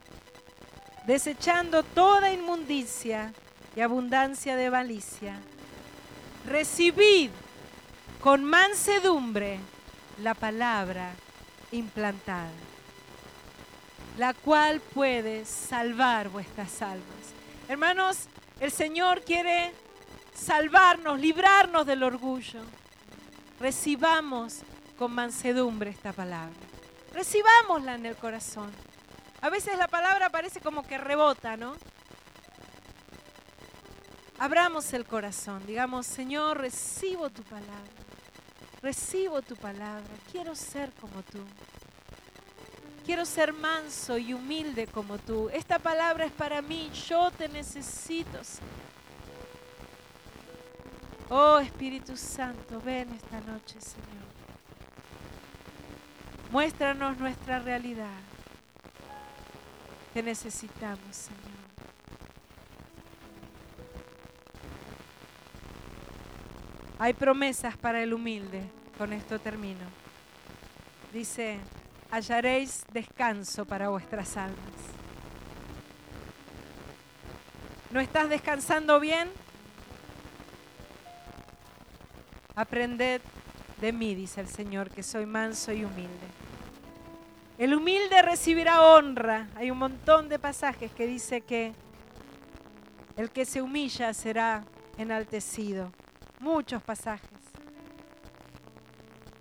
desechando toda inmundicia y abundancia de malicia, recibid con mansedumbre la palabra implantada, la cual puede salvar vuestras almas. Hermanos, el Señor quiere salvarnos, librarnos del orgullo. Recibamos con mansedumbre esta palabra. Recibámosla en el corazón. A veces la palabra parece como que rebota, ¿no? Abramos el corazón, digamos, Señor, recibo tu palabra. Recibo tu palabra. Quiero ser como tú. Quiero ser manso y humilde como tú. Esta palabra es para mí. Yo te necesito. Oh Espíritu Santo, ven esta noche, Señor. Muéstranos nuestra realidad. Te necesitamos, Señor. Hay promesas para el humilde. Con esto termino. Dice, hallaréis descanso para vuestras almas. ¿No estás descansando bien? Aprended de mí, dice el Señor, que soy manso y humilde. El humilde recibirá honra. Hay un montón de pasajes que dice que el que se humilla será enaltecido. Muchos pasajes.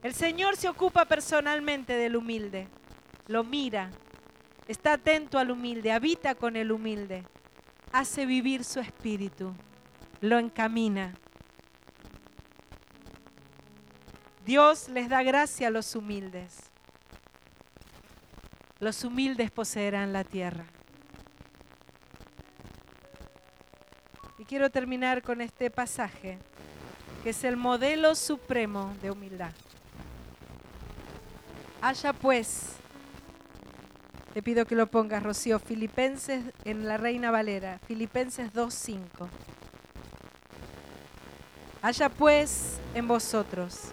El Señor se ocupa personalmente del humilde, lo mira, está atento al humilde, habita con el humilde, hace vivir su espíritu, lo encamina. Dios les da gracia a los humildes. Los humildes poseerán la tierra. Y quiero terminar con este pasaje que es el modelo supremo de humildad. Haya pues, te pido que lo pongas, Rocío, Filipenses en la Reina Valera, Filipenses 2.5. Haya pues en vosotros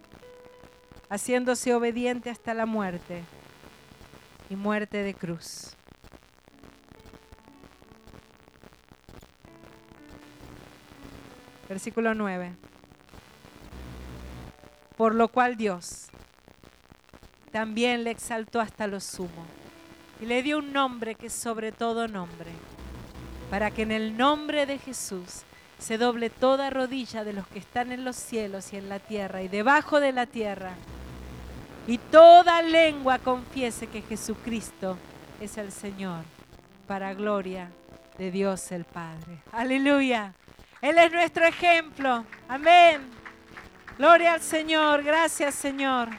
haciéndose obediente hasta la muerte y muerte de cruz. Versículo 9. Por lo cual Dios también le exaltó hasta lo sumo y le dio un nombre que es sobre todo nombre, para que en el nombre de Jesús se doble toda rodilla de los que están en los cielos y en la tierra y debajo de la tierra, y toda lengua confiese que Jesucristo es el Señor, para gloria de Dios el Padre. Aleluya. Él es nuestro ejemplo. Amén. Gloria al Señor. Gracias, Señor.